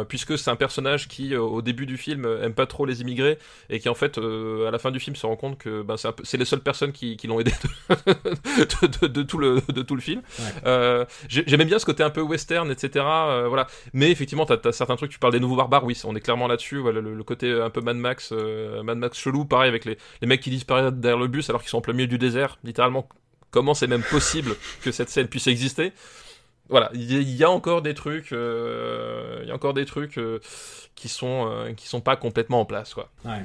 puisque c'est un personnage qui au début du film aime pas trop les immigrés et qui en fait à la fin du film se rend compte que ben, c'est les seules personnes qui, qui l'ont aidé de, tout le, de tout le film. Euh, j'aimais bien ce côté un peu western, etc. Euh, voilà. Mais effectivement, t'as as certains trucs, tu parles des nouveaux barbares, oui, on est clairement là-dessus. Voilà, le, côté un peu Mad Max, euh, Mad Max chelou, pareil, avec les, les mecs qui disparaissent derrière le bus alors qu'ils sont en plein milieu du désert, littéralement. Comment c'est même possible que cette scène puisse exister? Voilà, il y, a encore des trucs, il y a encore des trucs qui sont qui sont pas complètement en place, quoi. Ouais.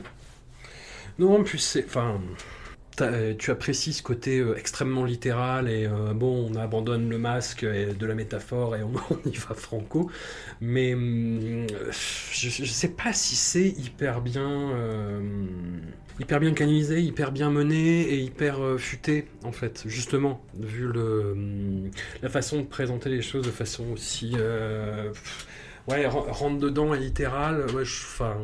Non, en plus c'est, enfin, euh, tu apprécies ce côté euh, extrêmement littéral et euh, bon, on abandonne le masque de la métaphore et on, y va franco. Mais hum, je, ne sais pas si c'est hyper bien, hyper bien canalisé, hyper bien mené et hyper futé en fait, justement, vu hum, la façon de présenter les choses de façon aussi ouais, rentre dedans et littéral. Ouais, enfin,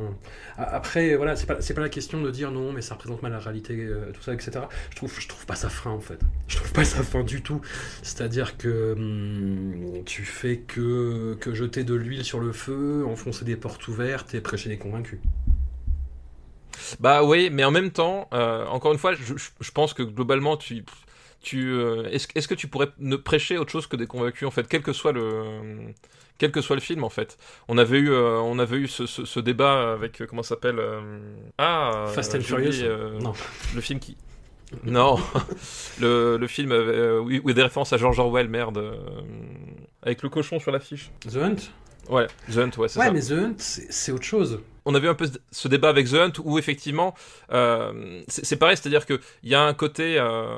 après, voilà, c'est pas, pas la question de dire non, mais ça représente mal la réalité, euh, tout ça, etc. Je trouve, je trouve pas ça fin en fait. Je trouve pas ça fin du tout. C'est-à-dire que hum, tu fais que, que jeter de l'huile sur le feu, enfoncer des portes ouvertes et prêcher des convaincus. Bah oui, mais en même temps, euh, encore une fois, je, je, pense que globalement, tu, tu, euh, est-ce, est-ce que tu pourrais ne prêcher autre chose que des convaincus en fait, quel que soit le quel que soit le film en fait. On avait eu, euh, on avait eu ce, ce, débat avec euh, comment s'appelle euh, Ah Fast and Furious. non. Le film qui. non, le, le film oui, oui, des références à George Orwell, merde, avec le cochon sur l'affiche. The Hunt? Ouais, The Hunt, ouais, c'est ouais, ça. mais The Hunt, c'est autre chose on a vu un peu ce débat avec The Hunt où effectivement euh, c'est pareil, c'est-à-dire que il y a un côté, euh,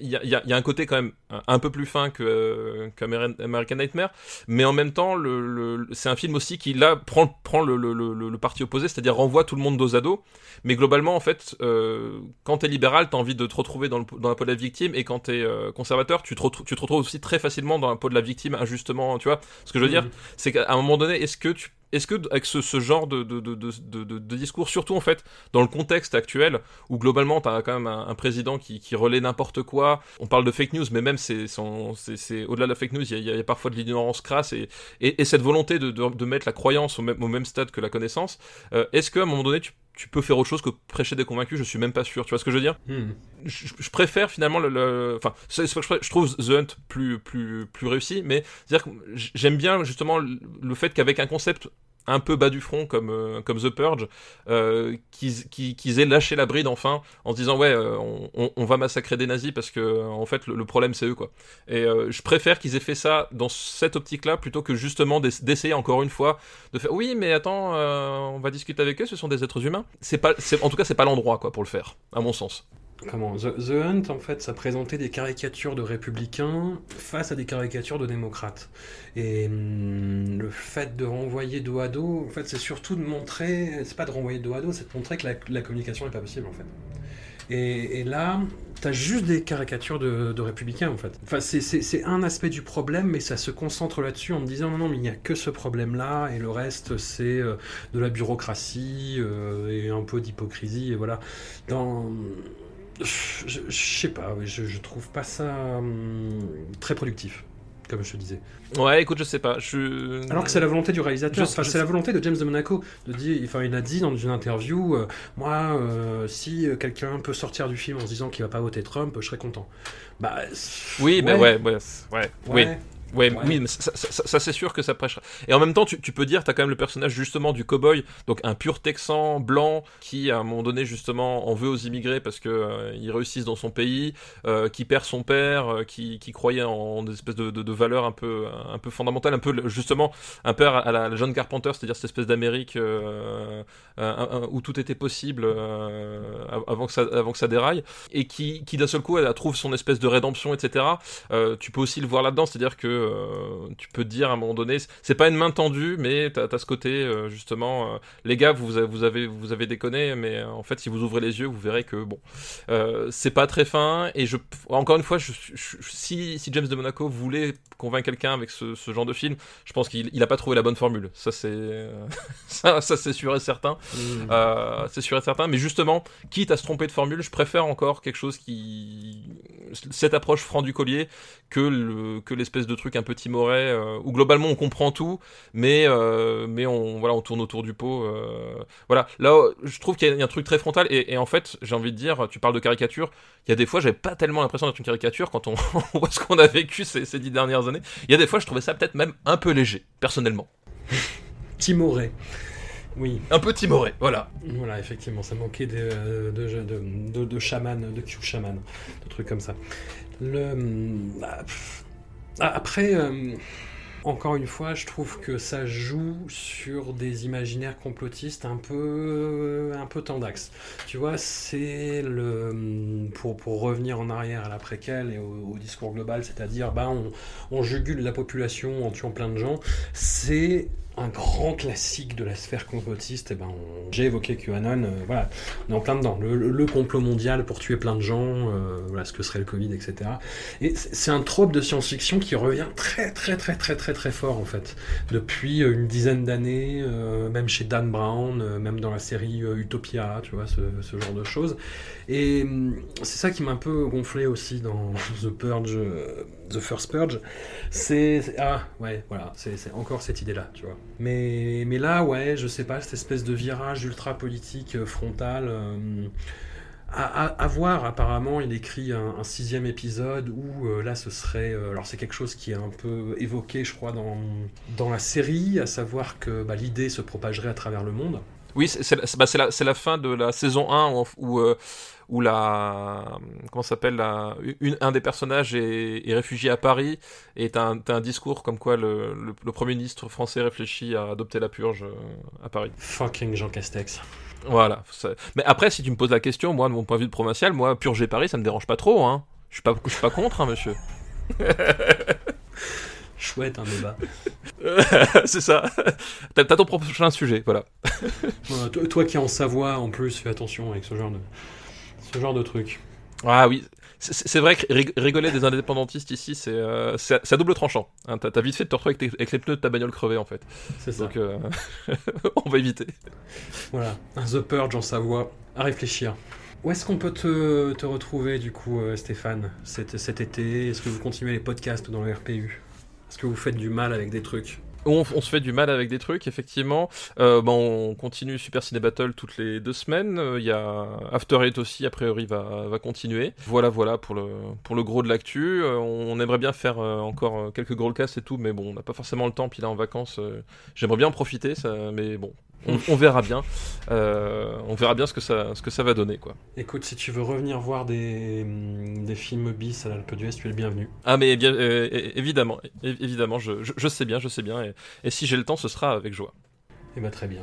il y, a, y, a, un côté quand même un peu plus fin que qu'American Nightmare, mais en même temps, le, c'est un film aussi qui là prend prend le, parti opposé, c'est-à-dire renvoie tout le monde dos à dos. Mais globalement, en fait, euh, quand t'es libéral, t'as envie de te retrouver dans, dans, la peau de la victime, et quand t'es conservateur, tu te, tu te retrouves aussi très facilement dans la peau de la victime injustement. Tu vois Ce que je veux dire, mmh. c'est qu'à un moment donné, est-ce que tu est-ce que avec ce, genre de, de, de, de, discours, surtout en fait dans le contexte actuel, où globalement tu as quand même un, président qui, relaie n'importe quoi, on parle de fake news, mais même c'est, au-delà de la fake news, il y, a, parfois de l'ignorance crasse et, et, cette volonté de, mettre la croyance au même, au même stade que la connaissance, euh, est-ce qu'à un moment donné tu tu peux faire autre chose que prêcher des convaincus, je suis même pas sûr. Tu vois ce que je veux dire hmm. je, préfère finalement le. Enfin, je, trouve The Hunt plus, plus, plus réussi, mais c'est-à-dire que j'aime bien justement le fait qu'avec un concept un peu bas du front comme, euh, comme The Purge, euh, qu'ils aient lâché la bride enfin en se disant ouais euh, on, va massacrer des nazis parce que en fait le, problème c'est eux quoi. Et je préfère qu'ils aient fait ça dans cette optique là plutôt que justement d'essayer encore une fois de faire oui mais attends on va discuter avec eux ce sont des êtres humains. C'est pas en tout cas c'est pas l'endroit quoi pour le faire à mon sens comment The, Hunt, en fait, ça présentait des caricatures de républicains face à des caricatures de démocrates. Et hum, le fait de renvoyer dos à dos, en fait, c'est surtout de montrer, c'est pas de renvoyer dos à dos, c'est de montrer que la, communication n'est pas possible, en fait. Et, là, t'as juste des caricatures de, républicains, en fait. Enfin, c'est un aspect du problème, mais ça se concentre là-dessus en me disant non, non, mais il n'y a que ce problème-là, et le reste, c'est euh, de la bureaucratie euh, et un peu d'hypocrisie, et voilà. Je, sais pas, je, trouve pas ça hum, très productif, comme je te disais. Ouais, écoute, je sais pas. Je... Alors que c'est la volonté du réalisateur, enfin, c'est la volonté de James de Monaco de dire, enfin, il a dit dans une interview, euh, moi, euh, si quelqu'un peut sortir du film en se disant qu'il va pas voter Trump, je serais content. Bah, oui, mais ouais, ouais, ouais, oui. Ouais, oui, mais ça, ça, c'est sûr que ça prêchera. Et en même temps, tu, tu peux dire, t'as quand même le personnage justement du cowboy, donc un pur texan blanc qui, à un moment donné, justement, en veut aux immigrés parce que euh, ils réussissent dans son pays, euh, qui perd son père, euh, qui, qui croyait en des espèces de, de, de, valeurs un peu, un peu fondamentales, un peu justement un peu à la, John Carpenter, c'est-à-dire cette espèce d'Amérique où tout était possible avant que ça, avant que ça déraille, et qui, qui d'un seul coup, elle, trouve son espèce de rédemption, etc. tu peux aussi le voir là-dedans, c'est-à-dire que euh, tu peux dire à un moment donné, c'est pas une main tendue, mais t'as as ce côté euh, justement, euh, les gars, vous, avez, vous avez vous avez déconné, mais en fait, si vous ouvrez les yeux, vous verrez que bon, c'est pas très fin. Et je, encore une fois, je, si, si James de Monaco voulait convaincre quelqu'un avec ce, ce, genre de film, je pense qu'il il a pas trouvé la bonne formule. Ça c'est ça, ça c'est sûr et certain. Mmh. c'est sûr et certain. Mais justement, quitte à se tromper de formule, je préfère encore quelque chose qui cette approche franc du collier que le, que l'espèce de truc un peu timoré euh, où globalement on comprend tout mais euh, mais on voilà on tourne autour du pot euh, voilà là je trouve qu'il y, a un truc très frontal et, en fait j'ai envie de dire tu parles de caricature il y a des fois j'avais pas tellement l'impression d'être une caricature quand on, voit ce qu'on a vécu ces, ces dix dernières années il y a des fois je trouvais ça peut-être même un peu léger personnellement timoré oui. Un peu timoré, voilà. Voilà, effectivement, ça manquait de, de, de, de, chaman, de Q chaman, de trucs comme ça. Le, bah, après, euh, encore une fois, je trouve que ça joue sur des imaginaires complotistes un peu, un peu tendax. Tu vois, c'est le pour, pour revenir en arrière à la préquelle et au, discours global, c'est-à-dire, bah, on, on jugule la population en tuant plein de gens. C'est un grand classique de la sphère complotiste, eh ben, j'ai évoqué QAnon, euh, voilà, on est en plein dedans. Le, complot mondial pour tuer plein de gens, euh, voilà ce que serait le Covid, etc. Et c'est un trope de science-fiction qui revient très très très très très très fort en fait, depuis euh, une dizaine d'années, même chez Dan Brown, même dans la série Utopia, tu vois, ce genre de choses. Et hum, c'est ça qui m'a un peu gonflé aussi dans The Purge, The First Purge. C'est ah ouais, voilà, c'est encore cette idée-là, tu vois. Mais, mais là, ouais, je sais pas, cette espèce de virage ultra politique euh, frontal. Euh, à, voir, apparemment, il écrit un, sixième épisode où euh, là, ce serait. alors, c'est quelque chose qui est un peu évoqué, je crois, dans, dans la série, à savoir que bah, l'idée se propagerait à travers le monde. Oui, c'est bah, la, la, fin de la saison 1 où, où la comment s'appelle un des personnages est, réfugié à Paris et t'as un, un, discours comme quoi le, le, premier ministre français réfléchit à adopter la purge euh, à Paris. Fucking Jean Castex. Voilà. Mais après, si tu me poses la question, moi, de mon point de vue de provincial, moi, purger Paris, ça me dérange pas trop. Hein. Je suis pas, je suis pas contre, hein, monsieur. Chouette un débat. c'est ça. T'as ton prochain sujet, voilà. toi, toi, qui es en Savoie, en plus, fais attention avec ce genre de ce genre de truc. Ah oui, c'est vrai que rigoler des indépendantistes ici, c'est euh, à double tranchant. Hein, T'as vite fait de te retrouver avec, les pneus de ta bagnole crevés en fait. C'est ça. Donc euh, on va éviter. Voilà, The Purge en Savoie, à réfléchir. Où est-ce qu'on peut te, te, retrouver du coup, euh, Stéphane, cet, cet été? Est-ce que vous continuez les podcasts dans le RPU Est-ce que vous faites du mal avec des trucs? On, se fait du mal avec des trucs, effectivement. Euh, on continue Super Ciné Battle toutes les deux semaines. Euh, il y a After Eight aussi, a priori, va, va continuer. Voilà, voilà pour le, pour le gros de l'actu. Euh, on, aimerait bien faire encore quelques gros casts et tout, mais bon, on n'a pas forcément le temps. Puis là, en vacances, j'aimerais bien en profiter, ça, mais bon, on, verra bien. Euh, on verra bien ce que ça, ce que ça va donner, quoi. Écoute, si tu veux revenir voir des, mm, des films bis à l'Alpe d'Huez, tu es le bienvenu. Ah, mais bien, euh, évidemment, évidemment, je, je, sais bien, je sais bien. Et, et si j'ai le temps, ce sera avec joie. Eh bien, très bien.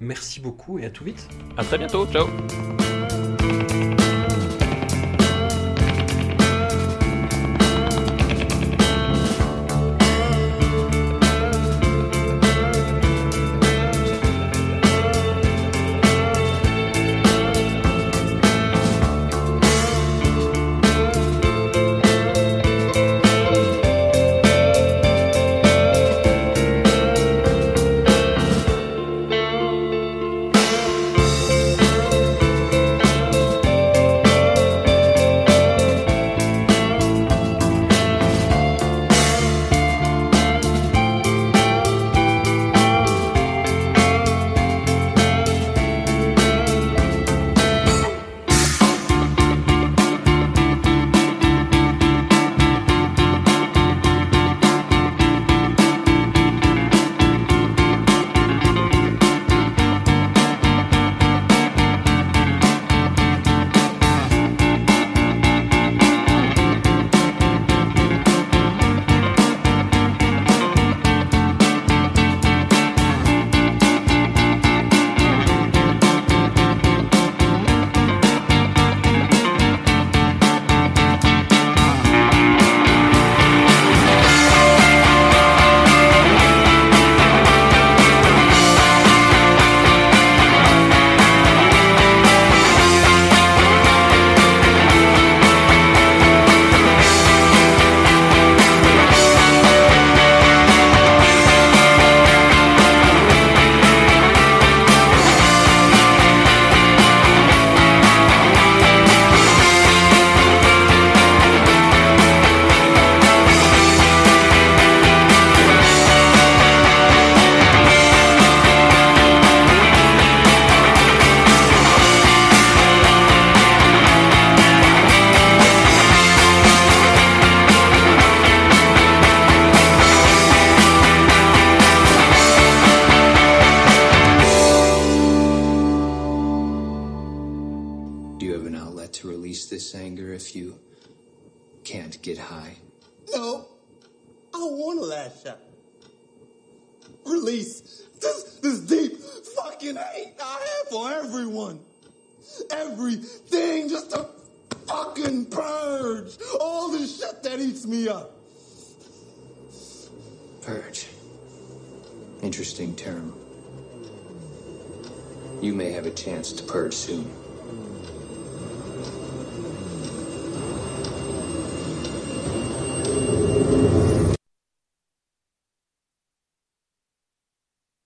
Merci beaucoup et à tout vite. À très bientôt. Ciao.